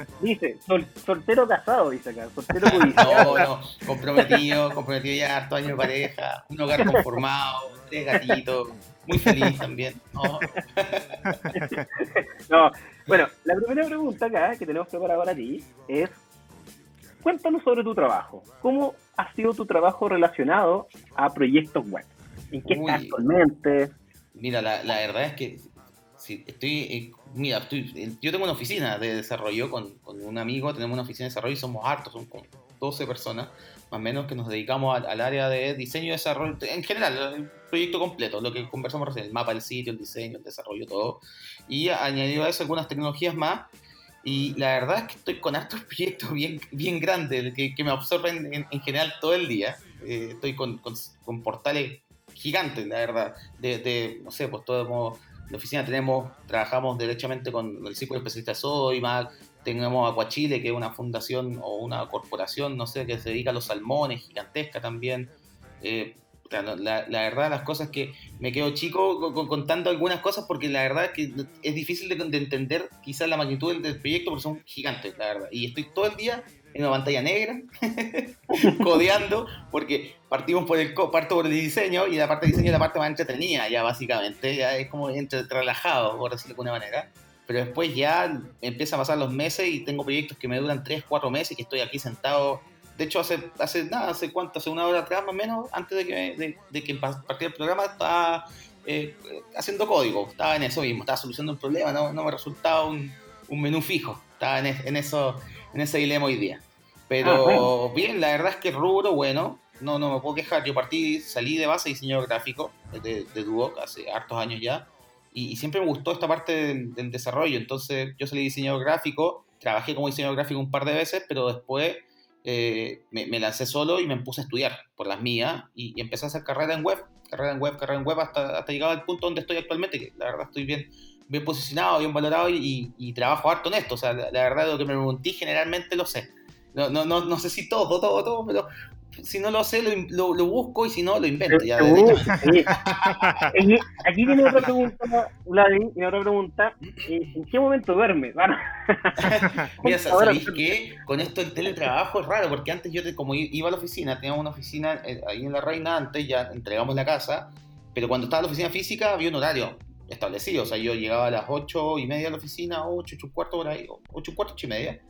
Dice, sol- soltero casado, dice acá, soltero judicial. No, no, comprometido, comprometido ya harto años de pareja, un hogar conformado, tres gatitos, muy feliz también. No, No, bueno, la primera pregunta acá que tenemos preparada para ti es, cuéntanos sobre tu trabajo. ¿Cómo ha sido tu trabajo relacionado a proyectos web? ¿En qué estás actualmente? Mira, la, la verdad es que si estoy, eh, mira, estoy, yo tengo una oficina de desarrollo con, con un amigo, tenemos una oficina de desarrollo y somos hartos, son como 12 personas, más o menos, que nos dedicamos al, al área de diseño y desarrollo, en general, proyecto completo, lo que conversamos recién, el mapa del sitio, el diseño, el desarrollo, todo. Y añadido a eso algunas tecnologías más. Y la verdad es que estoy con hartos proyectos bien, bien grandes que, me absorben en, en general todo el día. Eh, estoy con, con, portales gigantes, la verdad. De, no sé, pues todo la oficina tenemos, trabajamos derechamente con el círculo de especialistas Soy, Mac, Tenemos Acuachile, que es una fundación o una corporación, no sé, que se dedica a los salmones, gigantesca también. Eh, la, la, verdad, las cosas que me quedo chico contando algunas cosas porque la verdad es que es difícil de, entender quizás la magnitud del, proyecto porque son gigantes, la verdad. Y estoy todo el día en una pantalla negra, codeando, porque partimos por el, parto por el diseño y la parte de diseño es la parte más entretenida, ya básicamente, ya es como entre, relajado, por decirlo de alguna manera. Pero después ya empiezan a pasar los meses y tengo proyectos que me duran 3, 4 meses que estoy aquí sentado de hecho, hace, hace nada, hace cuánto, hace una hora atrás más o menos, antes de que, de, que partiera el programa, estaba eh, haciendo código, estaba en eso mismo, estaba solucionando un problema, no, no me resultaba un, un, menú fijo, estaba en, en, eso, en ese dilema hoy día. Pero ah, bien, la verdad es que rubro, bueno, no, no me puedo quejar. Yo partí, salí de base de diseño gráfico de, de Duoc hace hartos años ya, y, siempre me gustó esta parte del, del, desarrollo. Entonces, yo salí diseñador gráfico, trabajé como diseñador gráfico un par de veces, pero después eh, me, lancé solo y me puse a estudiar por las mías y, empecé a hacer carrera en web, carrera en web, carrera en web hasta, hasta llegar al punto donde estoy actualmente, que la verdad estoy bien, bien posicionado, bien valorado y, trabajo harto en esto. O sea, la, verdad lo que me pregunté generalmente lo sé. No, no, no, no sé si todo, todo, todo, pero si no lo sé, lo, lo, busco y si no, lo invento. Ya, Aquí tiene otra pregunta, Vladi, y otra pregunta. ¿En qué momento duerme? Bueno. Mira, ¿sabéis que con esto el teletrabajo es raro? Porque antes yo, como iba a la oficina, teníamos una oficina eh, ahí en La Reina, antes ya entregamos la casa, pero cuando estaba en la oficina física había un horario establecido. O sea, yo llegaba a las ocho y media a la oficina, ocho, ocho y cuarto por ahí, ocho y cuarto, ocho y media,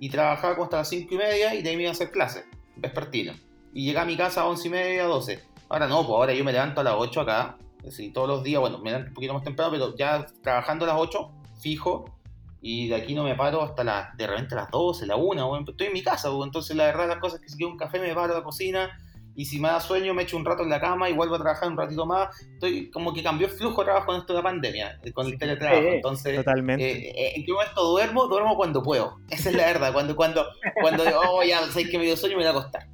y trabajaba hasta las cinco y media y de ahí me iba a hacer clases vespertino. Y llegué a mi casa a 11 y media, 12. Ahora no, pues ahora yo me levanto a las 8 acá. Sí, todos los días, bueno, me levanto un poquito más temprano, pero ya trabajando a las 8, fijo. Y de aquí no me paro hasta las, de repente a las 12, la 1. estoy en mi casa, pues, entonces la verdad las cosas es que si quiero un café me paro a la cocina. Y si me da sueño me echo un rato en la cama y vuelvo a trabajar un ratito más. Estoy como que cambió el flujo de trabajo con esto de la pandemia, con el teletrabajo. Entonces, Totalmente. Eh, eh, ¿en qué momento duermo? Duermo cuando puedo. Esa es la verdad. Cuando, cuando, cuando, oh, ya sé que me dio sueño me voy a acostar.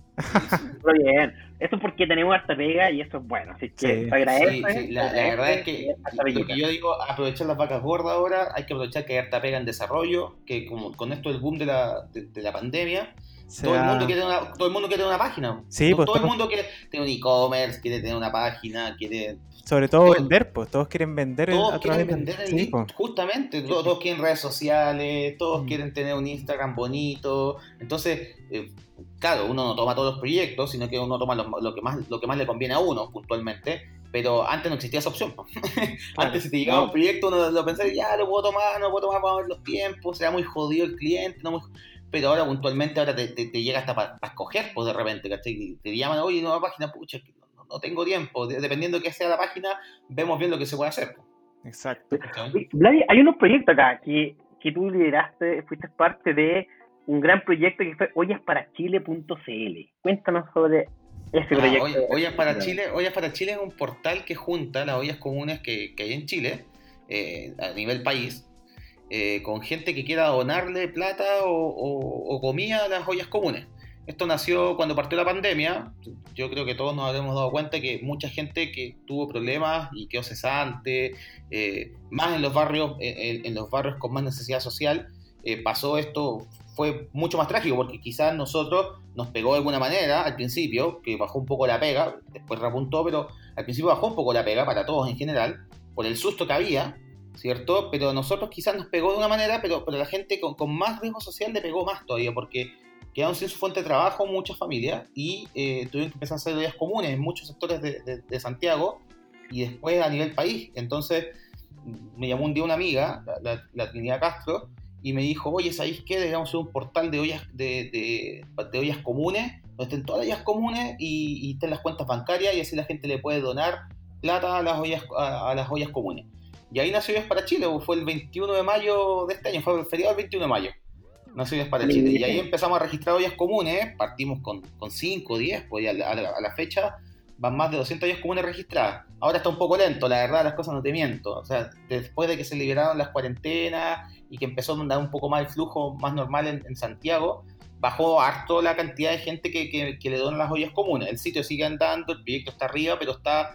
Muy bien. Eso es porque tenemos harta pega y eso es bueno. Así que sí. agradezco. Sí, la, verdad es que lo que yo digo, aprovechar las vacas gordas ahora, hay que aprovechar que hay harta pega en desarrollo, que como con esto el boom de la, de, la pandemia, todo, el mundo quiere una, todo el mundo quiere una página. Sí, pues, todo, el mundo quiere tener un e-commerce, quiere tener una página, quiere sobre todo vender, pues todos quieren vender. Todos quieren vender justamente, todos, quieren redes sociales, todos mm. quieren tener un Instagram bonito. Entonces, eh, claro, uno no toma todos los proyectos, sino que uno toma lo, que más, lo que más le conviene a uno puntualmente. Pero antes no existía esa opción. antes si te llegaba un proyecto uno lo pensaba, ya lo puedo tomar, no lo puedo tomar para ver los tiempos, será muy jodido el cliente, no pero ahora puntualmente ahora te, llega hasta para, escoger, pues de repente, ¿cachai? Te llaman, oye, nueva página, pucha, no tengo tiempo. Dependiendo de qué sea la página, vemos bien lo que se puede hacer. Exacto. Vladi, hay unos proyectos acá que, que tú lideraste, fuiste parte de un gran proyecto que fue ollasparachile.cl. Cuéntanos sobre ese ah, proyecto. ollas para Chile, Ollas para Chile es un portal que junta las ollas comunes que, hay en Chile eh, a nivel país. Eh, con gente que quiera donarle plata o, o comida a las ollas comunes. Esto nació cuando partió la pandemia. Yo creo que todos nos habíamos dado cuenta que mucha gente que tuvo problemas y quedó cesante, eh, más en los barrios, en, los barrios con más necesidad social, eh, pasó esto, fue mucho más trágico porque quizás nosotros nos pegó de alguna manera al principio, que bajó un poco la pega, después repuntó, pero al principio bajó un poco la pega para todos en general, por el susto que había, ¿cierto? Pero nosotros quizás nos pegó de una manera, pero, pero la gente con, con más riesgo social le pegó más todavía, porque quedaron sin su fuente de trabajo muchas familias y eh, tuvieron que empezar a hacer ollas comunes en muchos sectores de, Santiago y después a nivel país. Entonces me llamó un día una amiga, la, Trinidad Castro, y me dijo, oye, ¿sabéis qué? Deberíamos hacer un portal de ollas, de, ollas comunes, donde estén todas las ollas comunes y, estén las cuentas bancarias y así la gente le puede donar plata a las ollas, a, las ollas comunes. Y ahí nació Ollas para Chile, fue el 21 de mayo de este año, fue el feriado del 21 de mayo no sirves para Chile. Y ahí empezamos a registrar ollas comunes, partimos con, con 5, 10, pues a la, fecha van más de 200 ollas comunes registradas. Ahora está un poco lento, la verdad, las cosas no te miento. O sea, después de que se liberaron las cuarentenas y que empezó a dar un poco más el flujo más normal en, Santiago, bajó harto la cantidad de gente que, que, le donan las ollas comunes. El sitio sigue andando, el proyecto está arriba, pero está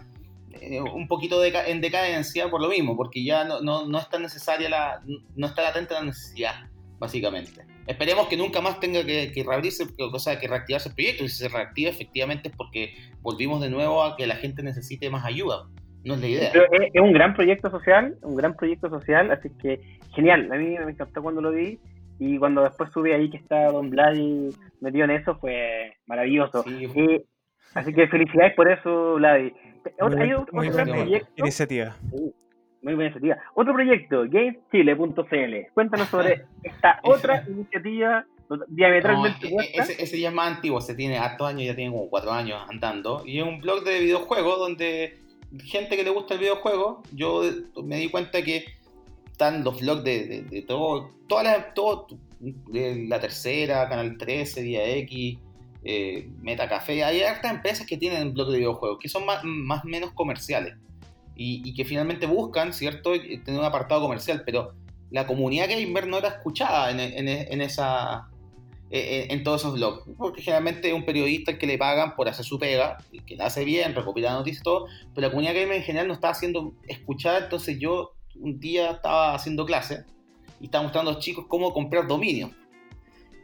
un poquito de, en decadencia por lo mismo, porque ya no, no, no es tan necesaria la, no está latente la necesidad básicamente. Esperemos que nunca más tenga que, reabrirse, o sea, que reactivarse el proyecto. Y si se reactiva, efectivamente es porque volvimos de nuevo a que la gente necesite más ayuda. No es la idea. es, un gran proyecto social, un gran proyecto social, así que genial. A mí me encantó cuando lo vi. Y cuando después subí ahí que está Don Vladi metido en eso, fue maravilloso. Así que felicidades por eso, Vladi. Hay otro, proyecto. Iniciativa. Muy buena iniciativa. Otro proyecto, GamesChile.cl. Cuéntanos sobre esta otra iniciativa diametralmente no, ese, ese, ya es más antiguo, se tiene hartos años, ya tiene como cuatro años andando. Y es un blog de videojuegos donde gente que le gusta el videojuego, yo me di cuenta que están los blogs de, de, todo, todas las, todo, de la tercera, Canal 13, Día X, eh, Metacafé. Hay hartas empresas que tienen blog de videojuegos, que son más menos comerciales y, que finalmente buscan, ¿cierto?, tener un apartado comercial, pero la comunidad gamer no era escuchada en, en, en, todos esos blogs, porque generalmente es un periodista que le pagan por hacer su pega, que la hace bien, recopila noticias y todo, pero la comunidad gamer en general no estaba siendo escuchada, entonces yo un día estaba haciendo clase y estaba mostrando a los chicos cómo comprar dominio.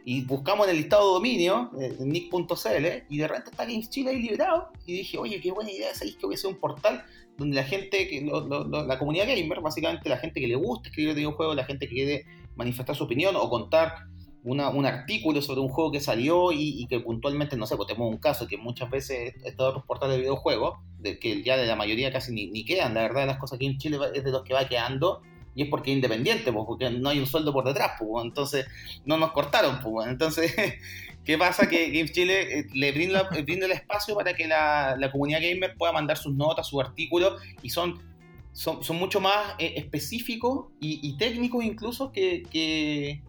Y buscamos en el listado de dominio, eh, nick.cl, y de repente está Games Chile ahí liberado. Y dije, oye, qué buena idea, ¿sabéis que voy a hacer un portal donde la gente, que la comunidad gamer, básicamente la gente que le gusta escribir videojuegos, la gente que quiere manifestar su opinión o contar un artículo sobre un juego que salió y, que puntualmente, no sé, pues un caso que muchas veces estos otros portales de videojuegos, de que ya de la mayoría casi ni, ni quedan, la verdad las cosas que en Chile es de los que va quedando, y es porque es independiente, pues, porque no hay un sueldo por detrás, pues, entonces no nos cortaron, pues, entonces, ¿qué pasa? Que Games Chile eh, le brinda, brinda, el espacio para que la, la, comunidad gamer pueda mandar sus notas, sus artículos, y son, son, son mucho más eh, específicos y, y, técnicos incluso que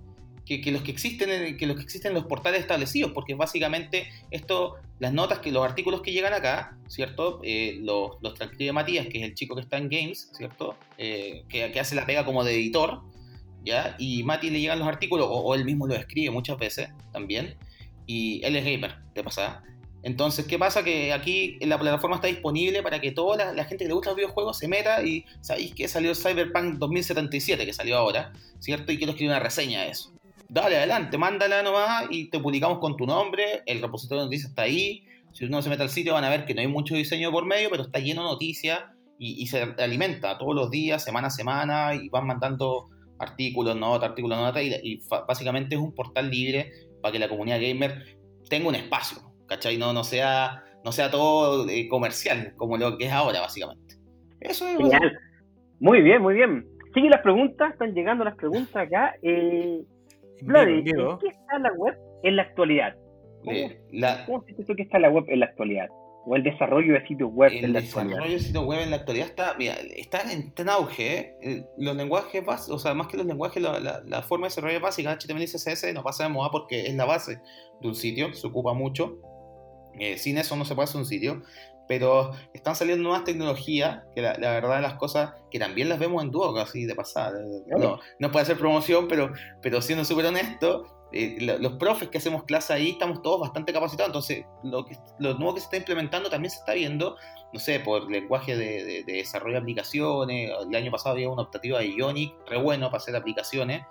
que, los que existen en, que los que existen en los portales establecidos, porque básicamente esto, las notas que los artículos que llegan acá, ¿cierto? Eh, los, los transcribe Matías, que es el chico que está en Games, ¿cierto? Eh, que, que, hace la pega como de editor, ¿ya? Y Mati le llegan los artículos, o, él mismo los escribe muchas veces también, y él es gamer, de pasada. Entonces, ¿qué pasa? Que aquí la plataforma está disponible para que toda la, la, gente que le gusta los videojuegos se meta y sabéis que salió Cyberpunk 2077, que salió ahora, ¿cierto? Y quiero escribir una reseña de eso dale adelante, mándala nomás y te publicamos con tu nombre, el repositorio de noticias está ahí, si uno se mete al sitio van a ver que no hay mucho diseño por medio, pero está lleno de noticias y, se alimenta todos los días, semana a semana, y van mandando artículos, notas, artículos, notas, y, básicamente es un portal libre para que la comunidad gamer tenga un espacio, ¿cachai? No, no, sea, no sea todo eh, comercial, como lo que es ahora, básicamente. Eso es... Muy bien, muy bien. Siguen las preguntas, están llegando las preguntas acá. Eh, ¿en qué está la web en la actualidad? ¿Cómo, eh, la... ¿cómo se que está la web en la actualidad? o el desarrollo de sitios web en la actualidad. El desarrollo de sitios web en la actualidad está, mira, está en, auge. ¿eh? Los lenguajes básicos, o sea, más que los lenguajes, la, la, forma de desarrollo básica, HTML y CSS, no pasa de moda porque es la base de un sitio, se ocupa mucho. Eh, sin eso no se puede hacer un sitio. Pero están saliendo nuevas tecnologías, que la, verdad de las cosas, que también las vemos en Duoc, así de pasada. No, no puede hacer promoción, pero, pero siendo súper honesto, eh, los profes que hacemos clase ahí estamos todos bastante capacitados, entonces lo, que, lo nuevo que se está implementando también se está viendo, no sé, por lenguaje de, desarrollo de aplicaciones, el año pasado había una optativa de Ionic, re bueno para hacer aplicaciones,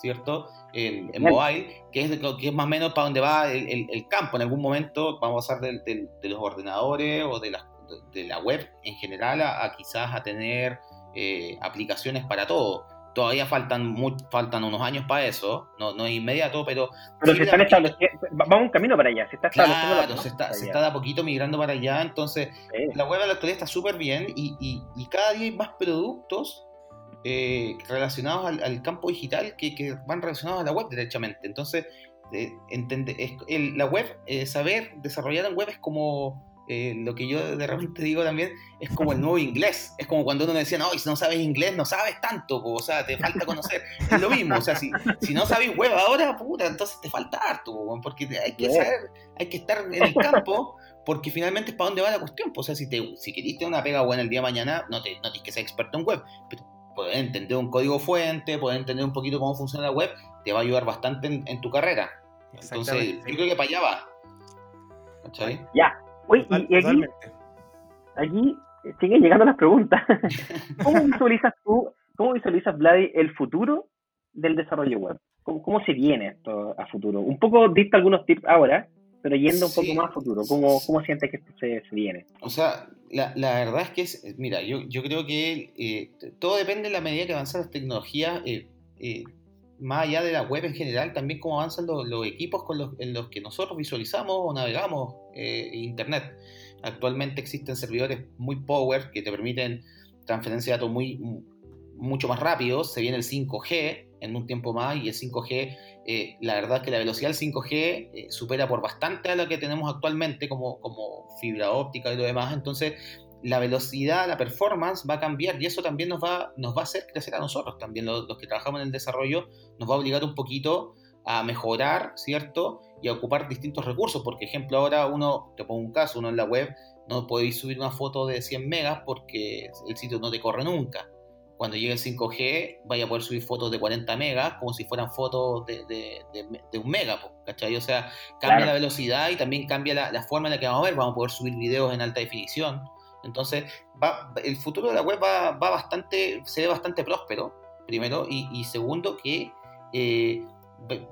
¿cierto? En, mobile, que es, que es más o menos para donde va el, campo. En algún momento vamos a pasar de, los ordenadores o de la, de la web en general a, quizás a tener eh, aplicaciones para todo. Todavía faltan faltan unos años para eso, no, no es inmediato, pero... Pero se están estableciendo, vamos un camino para allá, se está claro, se está, se está de a poquito migrando para allá, entonces la web de la actualidad está súper bien y, y, y cada día hay más productos eh, relacionados al, campo digital que, van relacionados a la web derechamente. Entonces, eh, la web, eh, saber desarrollar en web es como lo que yo de repente digo también, es como el nuevo inglés. Es como cuando uno decía, no, si no sabes inglés, no sabes tanto, o sea, te falta conocer. Es lo mismo, o sea, si, si no sabes web ahora, puta, entonces te falta harto, porque hay que saber, hay que estar en el campo porque finalmente es para dónde va la cuestión. Pues, o sea, si, te, si queriste una pega buena el día de mañana, no, te, no tienes que ser experto en web, pero poder entender un código fuente, poder entender un poquito cómo funciona la web, te va a ayudar bastante en, tu carrera. Entonces, yo creo que para allá va. ¿Cachai? Ya. Oye, y, aquí, aquí siguen llegando las preguntas. ¿Cómo visualizas tú, cómo visualizas, Vladi, el futuro del desarrollo web? cómo, se viene esto a futuro? Un poco diste algunos tips ahora, pero yendo un poco más a futuro, ¿cómo, cómo sientes que esto se, viene? O sea, la, verdad es que, es, mira, yo, yo creo que eh, todo depende de la medida que avanzan las tecnologías, eh, eh, más allá de la web en general, también cómo avanzan los, los equipos con los, en los que nosotros visualizamos o navegamos Internet. Actualmente existen servidores muy power que te permiten transferencia de datos muy, mucho más rápido. Se viene el 5G en un tiempo más y el 5G, eh, la verdad es que la velocidad del 5G eh, supera por bastante a la que tenemos actualmente como, como fibra óptica y lo demás. Entonces, la velocidad, la performance va a cambiar y eso también nos va, nos va a hacer crecer a nosotros, también los, los que trabajamos en el desarrollo, nos va a obligar un poquito a mejorar, ¿cierto? Y a ocupar distintos recursos. Por ejemplo, ahora uno, te pongo un caso, uno en la web no podéis subir una foto de 100 megas porque el sitio no te corre nunca. Cuando llegue el 5G, vaya a poder subir fotos de 40 megas como si fueran fotos de, de, un mega, ¿cachai? O sea, cambia la velocidad y también cambia la, forma en la que vamos a ver. Vamos a poder subir videos en alta definición. Entonces, va, el futuro de la web va, va, bastante, se ve bastante próspero, primero, y, y segundo, que eh,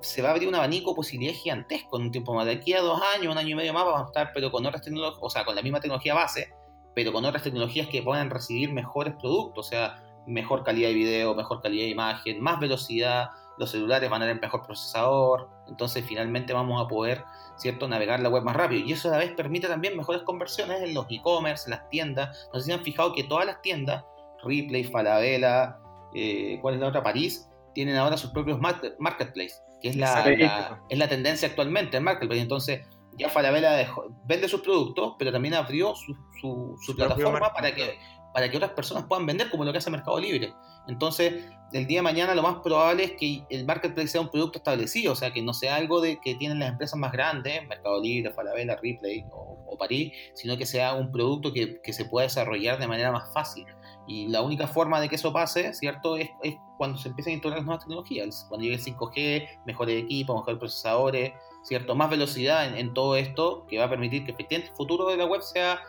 se va a abrir un abanico de posibilidades gigantesco en un tiempo más. De aquí a dos años, un año y medio más, vamos a estar, pero con otras tecnologías, o sea, con la misma tecnología base, pero con otras tecnologías que puedan recibir mejores productos, o sea, mejor calidad de video, mejor calidad de imagen, más velocidad, los celulares van a tener mejor procesador, entonces finalmente vamos a poder, ¿cierto?, navegar la web más rápido. Y eso a la vez permite también mejores conversiones en los e-commerce, en las tiendas. No sé si han fijado que todas las tiendas, Ripley, Falabella, eh, ¿cuál es la otra? París, tienen ahora sus propios marketplace, que es la, es la tendencia actualmente en marketplace. Entonces, ya Falabella vende sus productos, pero también abrió su, su, plataforma para que, para que otras personas puedan vender, como lo que hace Mercado Libre. Entonces, el día de mañana lo más probable es que el marketplace sea un producto establecido, o sea, que no sea algo de que tienen las empresas más grandes, Mercado Libre, Falabella, Ripley o, o París, sino que sea un producto que, se pueda desarrollar de manera más fácil. Y la única forma de que eso pase, ¿cierto? Es, cuando se empiezan a las nuevas tecnologías. Cuando llegue el 5G, mejores equipos, mejores procesadores, ¿cierto? Más velocidad en, todo esto que va a permitir que el futuro de la web sea,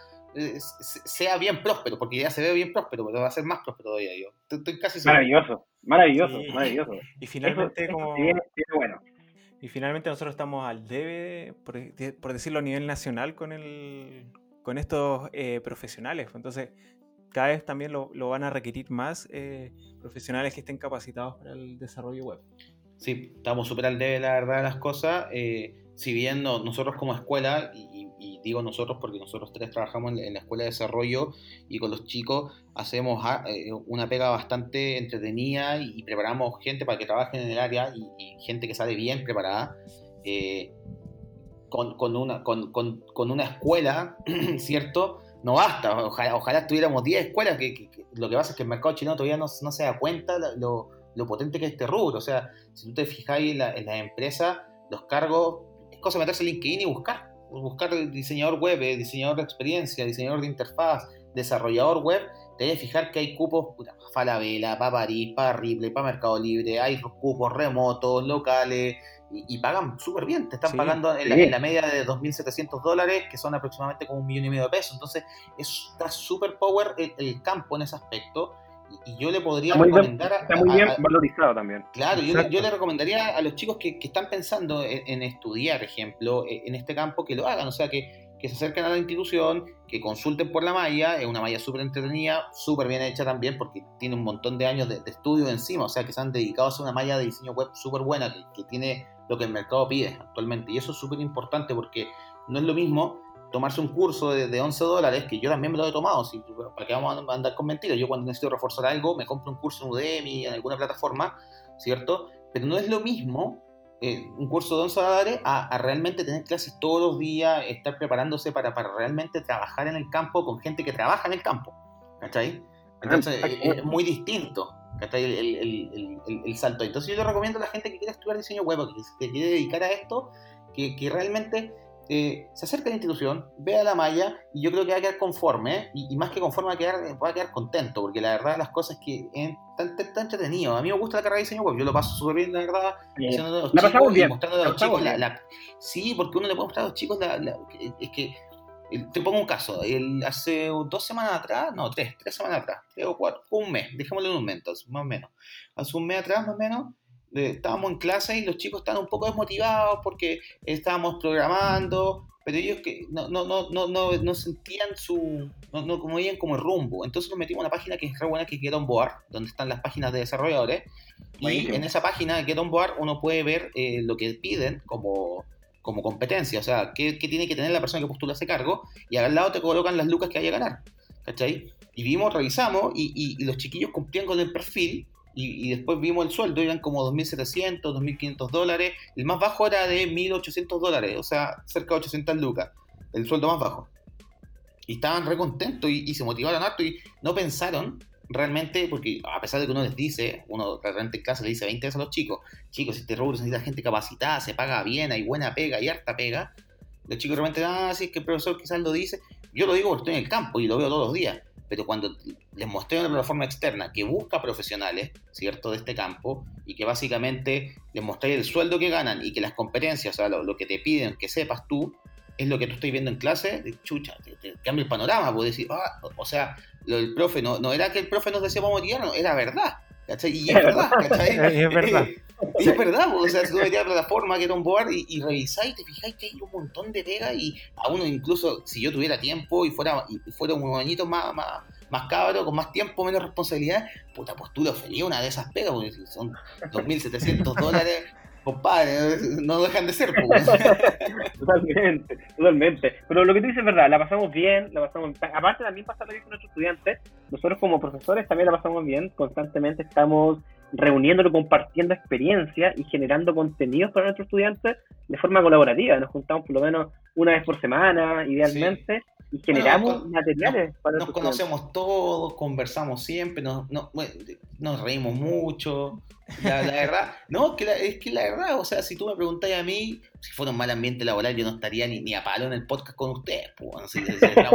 sea bien próspero, porque ya se ve bien próspero, pero va a ser más próspero todavía yo. Estoy casi Maravilloso, maravilloso, maravilloso. Y finalmente, como... bueno. Y finalmente nosotros estamos al debe, por, por decirlo a nivel nacional, con el con estos eh, profesionales. Entonces, cada vez también lo, van a requerir más eh, profesionales que estén capacitados para el desarrollo web. Sí, estamos súper al debe, la verdad, de las cosas. Eh, si bien nosotros como escuela, y, digo nosotros porque nosotros tres trabajamos en, la escuela de desarrollo y con los chicos hacemos ah, eh, una pega bastante entretenida y, preparamos gente para que trabajen en el área y, gente que sale bien preparada. con, una, con, una escuela, ¿cierto? no basta. Ojalá, tuviéramos 10 escuelas, que, lo que pasa es que el mercado chino todavía no, se da cuenta lo, potente que es este rubro. O sea, si tú te fijáis en, en las empresas, los cargos, es cosa meterse en LinkedIn y buscar. Buscar diseñador web, eh, diseñador de experiencia, diseñador de interfaz, desarrollador web, te debes fijar que hay cupos para Falabella, para París, para Ripley, para Mercado Libre, hay cupos remotos, locales, y, pagan súper bien, te están pagando en la, media de 2.700 dólares, que son aproximadamente como un millón y medio de pesos. Entonces, está súper power el, campo en ese aspecto. Y, yo le podría recomendar. está muy bien valorizado también. Claro, yo, yo, le recomendaría a los chicos que, están pensando en, estudiar, ejemplo, e, en este campo, que lo hagan. O sea, que, que se acerquen a la institución, que consulten por la malla, es una malla súper entretenida, súper bien hecha también, porque tiene un montón de años de, estudio encima, o sea que se han dedicado a hacer una malla de diseño web súper buena, que, que, tiene lo que el mercado pide actualmente. Y eso es súper importante porque no es lo mismo tomarse un curso de, de 11 dólares, que yo también me lo he tomado, si, para que vamos a andar con mentiras. Yo cuando necesito reforzar algo, me compro un curso en Udemy, en alguna plataforma, ¿cierto? Pero no es lo mismo eh, un curso de 11 dólares a, realmente tener clases todos los días, estar preparándose para, para realmente trabajar en el campo con gente que trabaja en el campo. ¿Cachai? Entonces es muy distinto. El, el, salto. Entonces yo le recomiendo a la gente que quiera estudiar diseño web, que, quiere dedicar a esto, que, que realmente eh, se acerque a la institución, vea la malla y yo creo que va a quedar conforme y, más que conforme va a, quedar, va a quedar contento, porque la verdad las cosas que es tan, tan, entretenido. A mí me gusta la carrera de diseño web, yo lo paso súper bien, la verdad, los chicos, bien. mostrando a los chicos la, Sí, porque uno le puede mostrar a los chicos es que te pongo un caso, el, hace dos semanas atrás, no, tres, tres semanas atrás, tres o cuatro, un mes, dejémosle un mes, más o menos. Hace un mes atrás, más o menos, estábamos en clase y los chicos estaban un poco desmotivados porque estábamos programando, pero ellos que no, no, no, no, no, no sentían su, no, no como veían como el rumbo. Entonces nos metimos en una página que es re buena, que es Get On Board, donde están las páginas de desarrolladores. Y en esa página, Get On Board, uno puede ver eh, lo que piden como, como competencia, o sea, qué, qué, tiene que tener la persona que postula ese cargo, y al lado te colocan las lucas que hay a ganar, ¿cachai? Y vimos, revisamos, y, y, y los chiquillos cumplían con el perfil, y, después vimos el sueldo, eran como 2.700, 2.500 dólares, el más bajo era de 1.800 dólares, o sea, cerca de 800 lucas, el sueldo más bajo. Y estaban re contentos y, se motivaron harto y no pensaron realmente, porque a pesar de que uno les dice, uno realmente en clase le dice 20 veces a los chicos, chicos, este rubro necesita gente capacitada, se paga bien, hay buena pega, hay harta pega, los chicos realmente, ah, sí, es que el profesor quizás lo dice, yo lo digo porque estoy en el campo y lo veo todos los días, pero cuando les mostré una plataforma externa que busca profesionales, ¿cierto?, de este campo, y que básicamente les mostré el sueldo que ganan y que las competencias, o sea, lo, que te piden que sepas tú, es lo que tú estás viendo en clase, de chucha, te, cambia el panorama, puedes decir, ah, o sea, lo del profe, no, no era que el profe nos decía vamos a no, era verdad, ¿cachai? Y es verdad, ¿cachai? es verdad. Y es verdad, o sea, si tú metías a la plataforma, que era un board, y, y revisáis, te fijáis que hay un montón de pega, y a uno incluso, si yo tuviera tiempo y fuera, y fuera un añito más, más, más cabro, con más tiempo, menos responsabilidad, puta, pues tú lo feliz una de esas pegas, porque son 2.700 dólares, compadre, no dejan de ser. Pues. totalmente, totalmente. Pero lo que tú dices es verdad, la pasamos bien, la pasamos Aparte también pasa lo bien con nuestros estudiantes, nosotros como profesores también la pasamos bien, constantemente estamos reuniéndolo, compartiendo experiencia y generando contenidos para nuestros estudiantes de forma colaborativa. Nos juntamos por lo menos una vez por semana, idealmente, y generamos materiales nos, para Nos conocemos todos, conversamos siempre, nos, nos reímos mucho. La, verdad, no, que es que la verdad, o sea, si tú me preguntáis a mí, si fuera un mal ambiente laboral, yo no estaría ni, ni a palo en el podcast con ustedes, pues, bueno, si,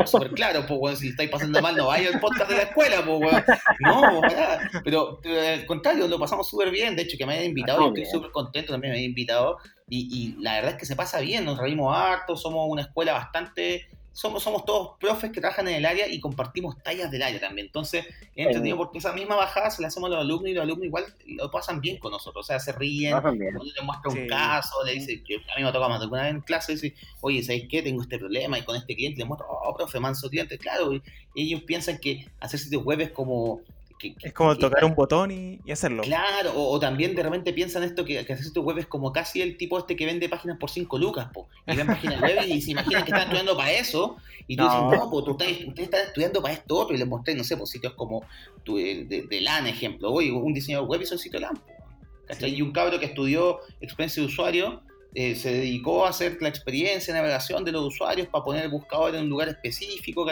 súper claros, pues, bueno, si estáis pasando mal, no vaya al podcast de la escuela, pues, bueno. no, ¿verdad? Pero, al contrario, lo pasamos súper bien, de hecho, que me hayan invitado, yo estoy súper contento también me hayan invitado, y, y la verdad es que se pasa bien, nos reímos harto, somos una escuela bastante somos, somos todos profes que trabajan en el área y compartimos tallas del área también. Entonces, he entendido porque esa misma bajada se la hacemos a los alumnos y los alumnos igual lo pasan bien con nosotros. O sea, se ríen, uno le muestra un caso, le dice, que a mí me toca más de una vez en clase, dice, oye, ¿sabéis qué? Tengo este problema y con este cliente le muestro, oh, profe, manso cliente. Claro, y ellos piensan que hacer sitios web es como es como tocar un botón y, hacerlo. Claro, o, también de repente piensan esto que, que hacer tu web es como casi el tipo este que vende páginas por 5 lucas, po. Y ven páginas web y se imaginan que están estudiando para eso. Y tú dices, no, pues tú estás, ustedes están estudiando para esto otro. Y les mostré, no sé, pues sitios como tu, de, de, LAN, ejemplo. Oye, un diseñador web hizo un sitio LAN, ¿cachai? Y un cabro que estudió experiencia de usuario eh, se dedicó a hacer la experiencia de navegación de los usuarios para poner el buscador en un lugar específico.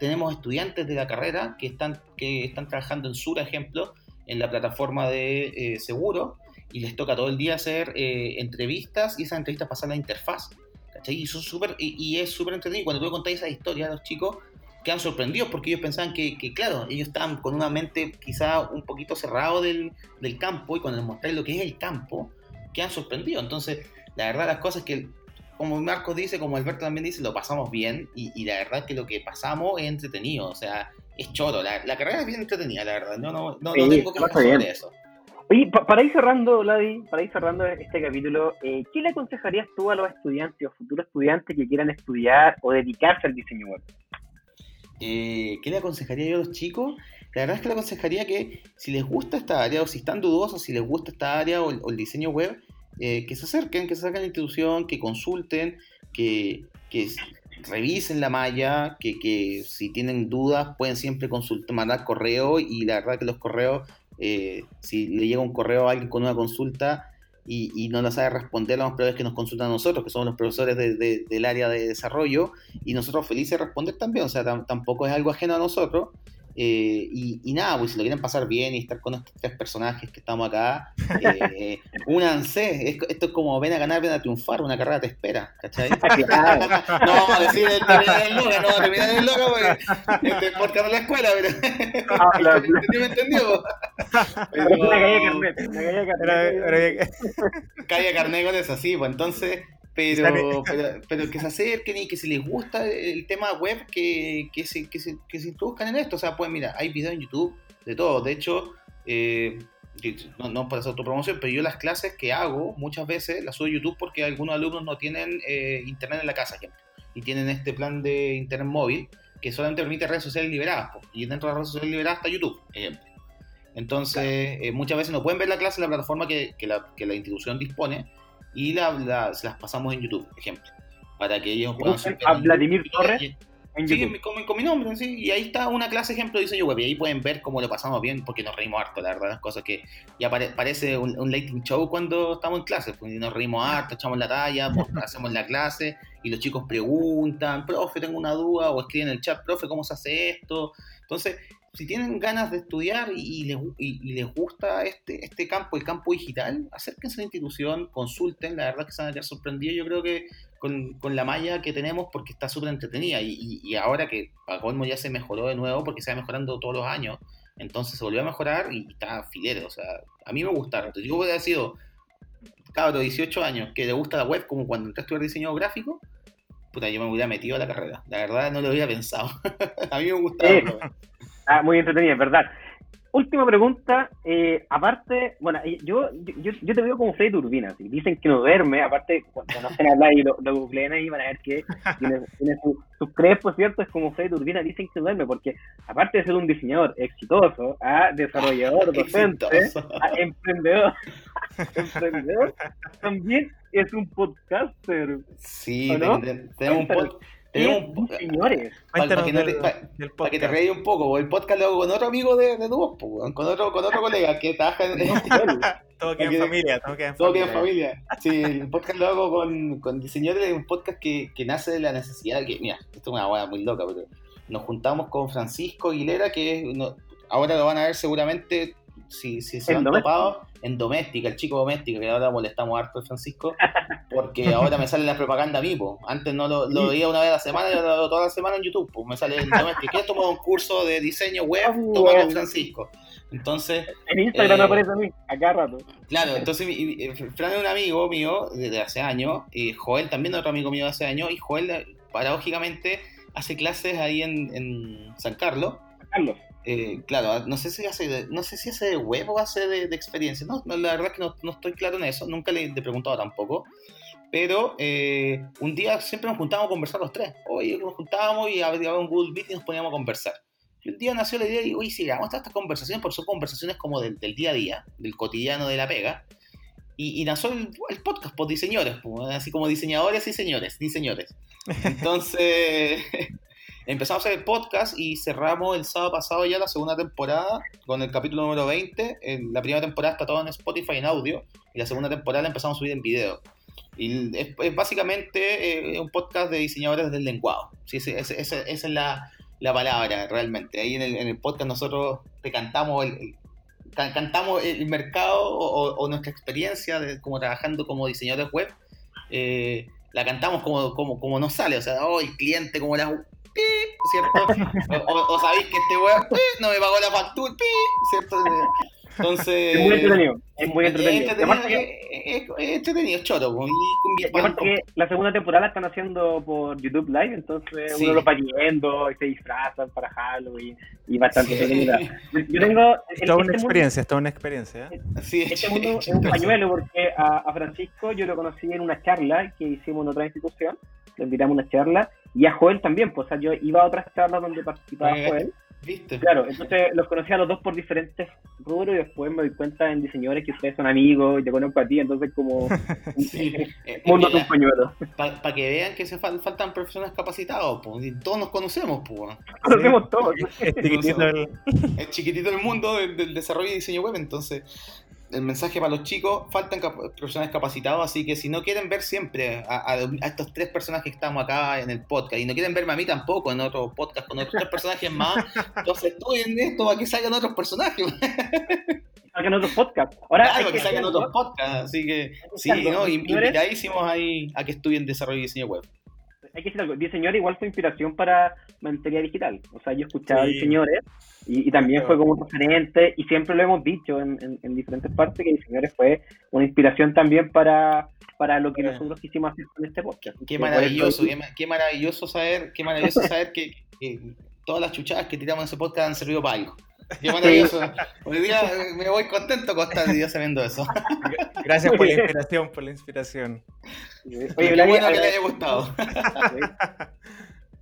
Tenemos estudiantes de la carrera que están, que están trabajando en Sura, ejemplo, en la plataforma de eh, seguro, y les toca todo el día hacer eh, entrevistas y esas entrevistas pasan a la interfaz, ¿cachai? Y, son super, y, es súper entretenido. Cuando tú contáis esa historia a los chicos, quedan sorprendidos porque ellos pensaban que, que, claro, ellos estaban con una mente quizá un poquito cerrado del, del campo y cuando les mostráis lo que es el campo, quedan sorprendidos. Entonces, la verdad las cosas que, como Marcos dice, como Alberto también dice, lo pasamos bien y, la verdad que lo que pasamos es entretenido, o sea, es choro, la, carrera es bien entretenida, la verdad, no, no, no, tengo que hablar sobre eso. Oye, para ir cerrando, Ladi, para ir cerrando este capítulo, eh, ¿qué le aconsejarías tú a los estudiantes o futuros estudiantes que quieran estudiar o dedicarse al diseño web? Eh, ¿Qué le aconsejaría yo a los chicos? La verdad es que le aconsejaría que si les gusta esta área o si están dudosos si les gusta esta área o el diseño web, eh, que se acerquen, que se acerquen a la institución, que consulten, que, revisen la malla, que, si tienen dudas pueden siempre consultar, mandar correo y la verdad que los correos, eh, si le llega un correo a alguien con una consulta y, no la sabe responder, lo más probable es que nos consultan a nosotros, que somos los profesores del área de desarrollo y nosotros felices de responder también, o sea, tampoco es algo ajeno a nosotros. Eh, y, nada, pues si lo quieren pasar bien y estar con estos tres personajes que estamos acá, eh, únanse. esto es como ven a ganar, ven a triunfar, una carrera te espera, ¿cachai? no vamos a decir el terminar el loca, no vamos a terminar el loca porque este podcast de la escuela, pero. Ah, claro. me entendió? Pero... Una calle carnet, una calle carnet. Calle carnet con eso, sí, pues entonces pero, pero, que se acerquen y que si les gusta el tema web, que, que, se, que, se, que se introduzcan en esto. O sea, pues mira, hay videos en YouTube de todo. De hecho, eh, no, no para hacer autopromoción, pero yo las clases que hago muchas veces las subo a YouTube porque algunos alumnos no tienen eh, internet en la casa, ejemplo, y tienen este plan de internet móvil que solamente permite redes sociales liberadas, y dentro de las redes sociales liberadas está YouTube, ejemplo. Entonces, eh, muchas veces no pueden ver la clase en la plataforma que, que, la, que la, institución dispone y la, las pasamos en YouTube, ejemplo, para que ellos puedan... A Vladimir Torres. Sí, con, con, mi nombre, sí. Y ahí está una clase ejemplo de diseño web. Y ahí pueden ver cómo lo pasamos bien, porque nos reímos harto, la verdad. Las cosas que ya pare, parece un, un late show cuando estamos en clase. Pues, nos reímos harto, echamos la talla, pues, hacemos la clase y los chicos preguntan, profe, tengo una duda, o escriben en el chat, profe, ¿cómo se hace esto? Entonces, si tienen ganas de estudiar y, les, y, y, les, gusta este, este campo, el campo digital, acérquense a la institución, consulten, la verdad que se van a quedar sorprendidos. Yo creo que con, con, la malla que tenemos porque está súper entretenida y, ahora que a colmo ya se mejoró de nuevo porque se va mejorando todos los años, entonces se volvió a mejorar y está filero, o sea, a mí me gustaron. Entonces yo hubiera sido cabro de 18 años que le gusta la web como cuando entré a estudiar diseño gráfico, puta, yo me hubiera metido a la carrera. La verdad no lo había pensado. a mí me gustaba. Ah, muy entretenida, es verdad última pregunta, eh, aparte, bueno, yo, yo, yo te veo como Freddy Turbina, dicen que no duerme, aparte, cuando conocen hablar y lo, lo googleen ahí van a ver que tiene, tiene sus su crespos, ¿cierto? Es como Freddy Turbina, dicen que no duerme, porque aparte de ser un diseñador exitoso, desarrollador, docente, emprendedor, emprendedor, también es un podcaster. Sí, ¿no? tenemos un podcast tenemos señores. Para, para, que, no te, para, para que te reí un poco, el podcast lo hago con otro amigo de, de Dubos, con otro, con otro colega que trabaja en Todo queda en familia, todo queda en todo familia. Queda en familia. Sí, el podcast lo hago con, con diseñadores, un podcast que, que nace de la necesidad que, mira, esto es una hueá muy loca, pero nos juntamos con Francisco Aguilera, que no, ahora lo van a ver seguramente si, si se han topado en Doméstica, el chico Doméstica, que ahora molestamos harto a Francisco, porque ahora me sale la propaganda a mí, po. antes no lo, lo veía una vez a la semana, y ahora lo toda la semana en YouTube, pues me sale en Doméstica, ¿quieres tomar un curso de diseño web? Toma con Francisco. Entonces... En Instagram eh, aparece a mí, acá rato. Claro, entonces Fran es un amigo mío desde hace años, y Joel también es otro amigo mío de hace años, y Joel paradójicamente hace clases ahí en, en San Carlos. San Carlos eh, claro, no sé si hace de, no sé si hace de web o hace de, de experiencia. No, no, la verdad es que no, no, estoy claro en eso, nunca le, he preguntado tampoco. Pero eh, un día siempre nos juntábamos a conversar los tres. Oye, nos juntábamos y había un Google Meet y nos poníamos a conversar. Y un día nació la idea y, oye, sí, vamos a estas conversaciones, porque son conversaciones como del, del, día a día, del cotidiano de la pega. Y, y nació el, el, podcast por diseñadores, así como diseñadores y señores, diseñadores. Entonces, empezamos a hacer el podcast y cerramos el sábado pasado ya la segunda temporada con el capítulo número 20. La primera temporada está todo en Spotify en audio y la segunda temporada la empezamos a subir en video. Y es, es básicamente eh, un podcast de diseñadores del lenguado. Sí, esa, esa, esa es la, la, palabra realmente. Ahí en el, en el, podcast nosotros te cantamos el, el cantamos el mercado o, o, nuestra experiencia de, como trabajando como diseñadores web. Eh, la cantamos como, como, como nos sale, o sea, oh, el cliente como la ¿cierto? O, o, sabéis que este weón no me pagó la factura, ¿cierto? Entonces. Es muy entretenido. Es muy entretenido. Es entretenido, es, es, es entretenido, choro. Y, y aparte que la segunda temporada la están haciendo por YouTube Live, entonces sí. uno lo va viendo y se disfrazan para Halloween y bastante sí. Yo tengo. Es toda una experiencia, es toda una experiencia. Sí, este mundo es un pañuelo porque a, a, Francisco yo lo conocí en una charla que hicimos en otra institución. Le invitamos a una charla y a Joel también, pues o sea, yo iba a otras charlas donde participaba Joel. ¿Viste? Claro, entonces los conocí a los dos por diferentes rubros y después me doy cuenta en diseñadores que ustedes son amigos y te conozco a ti, entonces como sí. mundo de un pañuelo. Para pa que vean que se fal faltan profesionales capacitados, pues, todos nos conocemos, pues. Conocemos sí. todos. Es chiquitito el... es chiquitito el mundo del, del desarrollo y diseño web, entonces el mensaje para los chicos, faltan cap profesionales capacitados, así que si no quieren ver siempre a, a, a, estos tres personajes que estamos acá en el podcast, y no quieren verme a mí tampoco en otro podcast con otros tres personajes más, entonces estudien esto para que salgan otros personajes. salgan otros podcasts. Ahora claro, que, que salgan otros podcasts, así que sí, ¿no? invitadísimos ahí a que estudien desarrollo y diseño web hay que decir algo, diseñador igual fue inspiración para materia digital. O sea, yo escuchaba sí. diseñadores y, y también fue como un referente y siempre lo hemos dicho en, en, en, diferentes partes que diseñadores fue una inspiración también para, para lo que yeah. nosotros quisimos hacer con este podcast. Qué maravilloso, qué, qué, maravilloso saber, qué maravilloso saber que, que, todas las chuchadas que tiramos en ese podcast han servido para algo. Qué maravilloso. Hoy día me voy contento con estar día sabiendo eso. Gracias por la inspiración, por la inspiración. Oye, Qué Vladi, bueno que le haya gustado.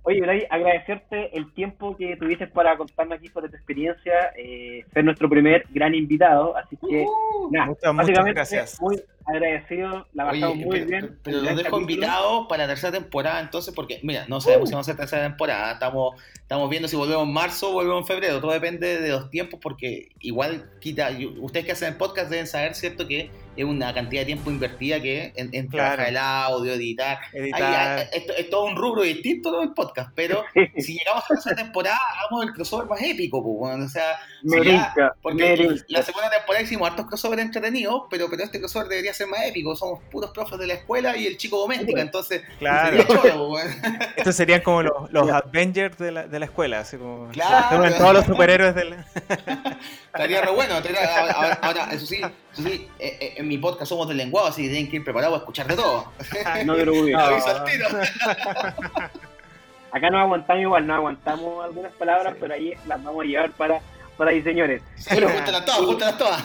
Oye, Vladi, agradecerte el tiempo que tuviste para contarnos aquí sobre tu experiencia, eh, ser nuestro primer gran invitado, así que Uh, nada, muchas, muchas básicamente gracias. muy agradecido, la Oye, pasamos muy pero, bien. pero los dejo invitados para la tercera temporada, entonces, porque, mira, no sabemos si vamos a hacer tercera temporada. Estamos, estamos viendo si volvemos en marzo o volvemos en febrero. Todo depende de los tiempos, porque igual quita. Ustedes que hacen podcast deben saber, ¿cierto?, que es una cantidad de tiempo invertida que en, en Claro. trabajar el audio, editar. Editar. Ahí, ah, es todo un rubro distinto ¿no? el podcast, pero si llegamos a tercera temporada, hagamos el crossover más épico, pues, bueno, o sea, Me si ya- rinca, porque me rinca. la segunda temporada hicimos hartos crossover entretenidos, pero, pero este crossover debería ser más épico. Somos puros profes de la escuela y el chico doméstica, entonces Claro. sería choro. Estos serían como los, los Avengers de la, de la escuela, así como Claro. todos los superhéroes de la... Estaría re bueno. estaría- ahora, ahora, eso sí, eso sí eh, eh, en mi podcast somos del lenguaje, así que tienen que ir preparados a escuchar de todo. No te preocupes. No. Aviso al tiro. Acá nos aguantamos igual, no aguantamos algunas palabras, pero ahí las vamos a llevar para, para diseñadores. Sí, júntalas todas, júntalas todas.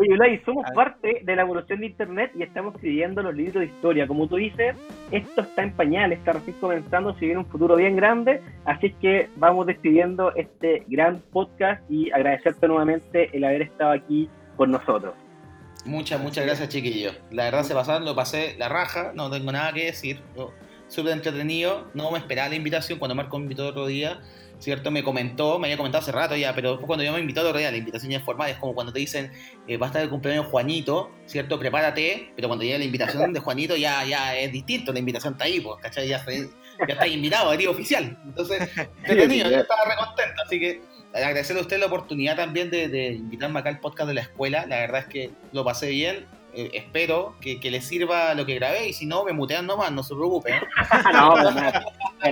Oye, Vladi, somos parte de la evolución de Internet y estamos escribiendo los libros de historia. Como tú dices, esto está en pañales, está recién comenzando, se viene un futuro bien grande, así que vamos despidiendo este gran podcast y agradecerte nuevamente el haber estado aquí con nosotros. Muchas, muchas gracias, chiquillos. La verdad se pasaron, lo pasé la raja, no tengo nada que decir. Súper entretenido, no me esperaba la invitación cuando Marco me invitó otro día. ¿Cierto? Me comentó, me había comentado hace rato ya, pero después cuando yo me invitó otro día, la invitación ya es formal, es como cuando te dicen, eh, va a estar el cumpleaños Juanito, ¿cierto? Prepárate, pero cuando llega la invitación de Juanito ya, ya es distinto, la invitación está ahí, pues, ¿cachai? Ya, está- ya está invitado, eres oficial. Entonces, yo estaba re contento, así que agradecerle a usted la oportunidad también de, de invitarme acá al podcast de la escuela. La verdad es que lo pasé bien. Eh, espero que, que les sirva lo que grabé y si no, me mutean nomás, no se preocupen. no,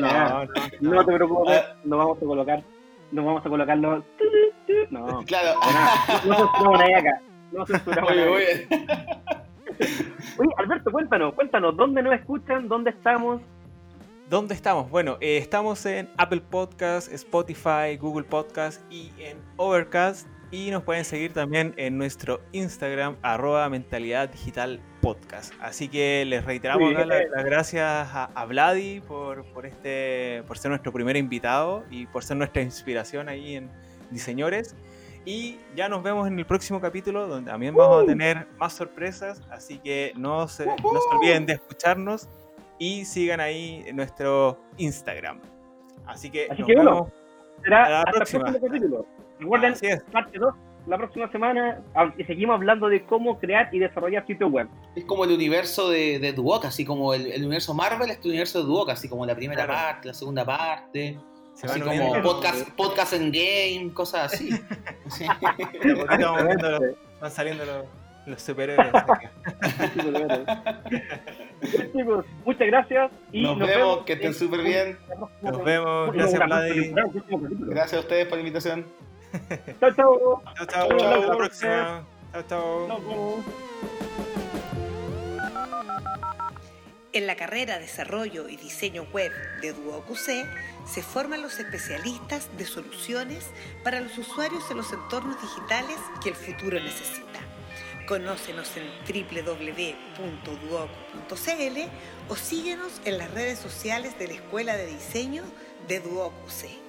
nada. no, no te preocupes, no vamos a colocar, no vamos a colocar los... No, Claro. no censuramos nadie acá. No censuramos oye. Oye, Alberto, cuéntanos, cuéntanos, ¿dónde nos escuchan? ¿Dónde estamos? ¿Dónde estamos? Bueno, eh, estamos en Apple Podcast, Spotify, Google Podcast y en Overcast. Y nos pueden seguir también en nuestro Instagram, arroba mentalidad digital podcast. Así que les reiteramos Muy acá bien. la- las gracias a, a Vladi por, por, este, por ser nuestro primer invitado y por ser nuestra inspiración ahí en Diseñores. Y ya nos vemos en el próximo capítulo donde también vamos a tener más sorpresas. Así que no se, no se olviden de escucharnos y sigan ahí en nuestro Instagram. Así que Así nos que bueno, vemos. Será A la hasta próxima. el próximo capítulo. Recuerden, parte 2, la próxima semana, y seguimos hablando de cómo crear y desarrollar sitios web. Es como el universo de, de Duoc, así como el, el universo Marvel es tu universo de Duoc, así como la primera Claro. parte, la segunda parte, Se así como podcast, podcast en game, cosas así. Sí. Los- van saliendo los, los superhéroes. Chicos, muchas gracias y Nos vemos, que estén súper bien. Nos vemos, gracias, Vladi. Gracias a ustedes por la invitación. Chao, chao. Chao, chao. Hasta la próxima. Chao, chao. En la carrera Desarrollo y Diseño Web de DuoQC se forman los especialistas de soluciones para los usuarios en los entornos digitales que el futuro necesita. Conócenos en www.duoc.cl o síguenos en las redes sociales de la Escuela de Diseño de DuoQC.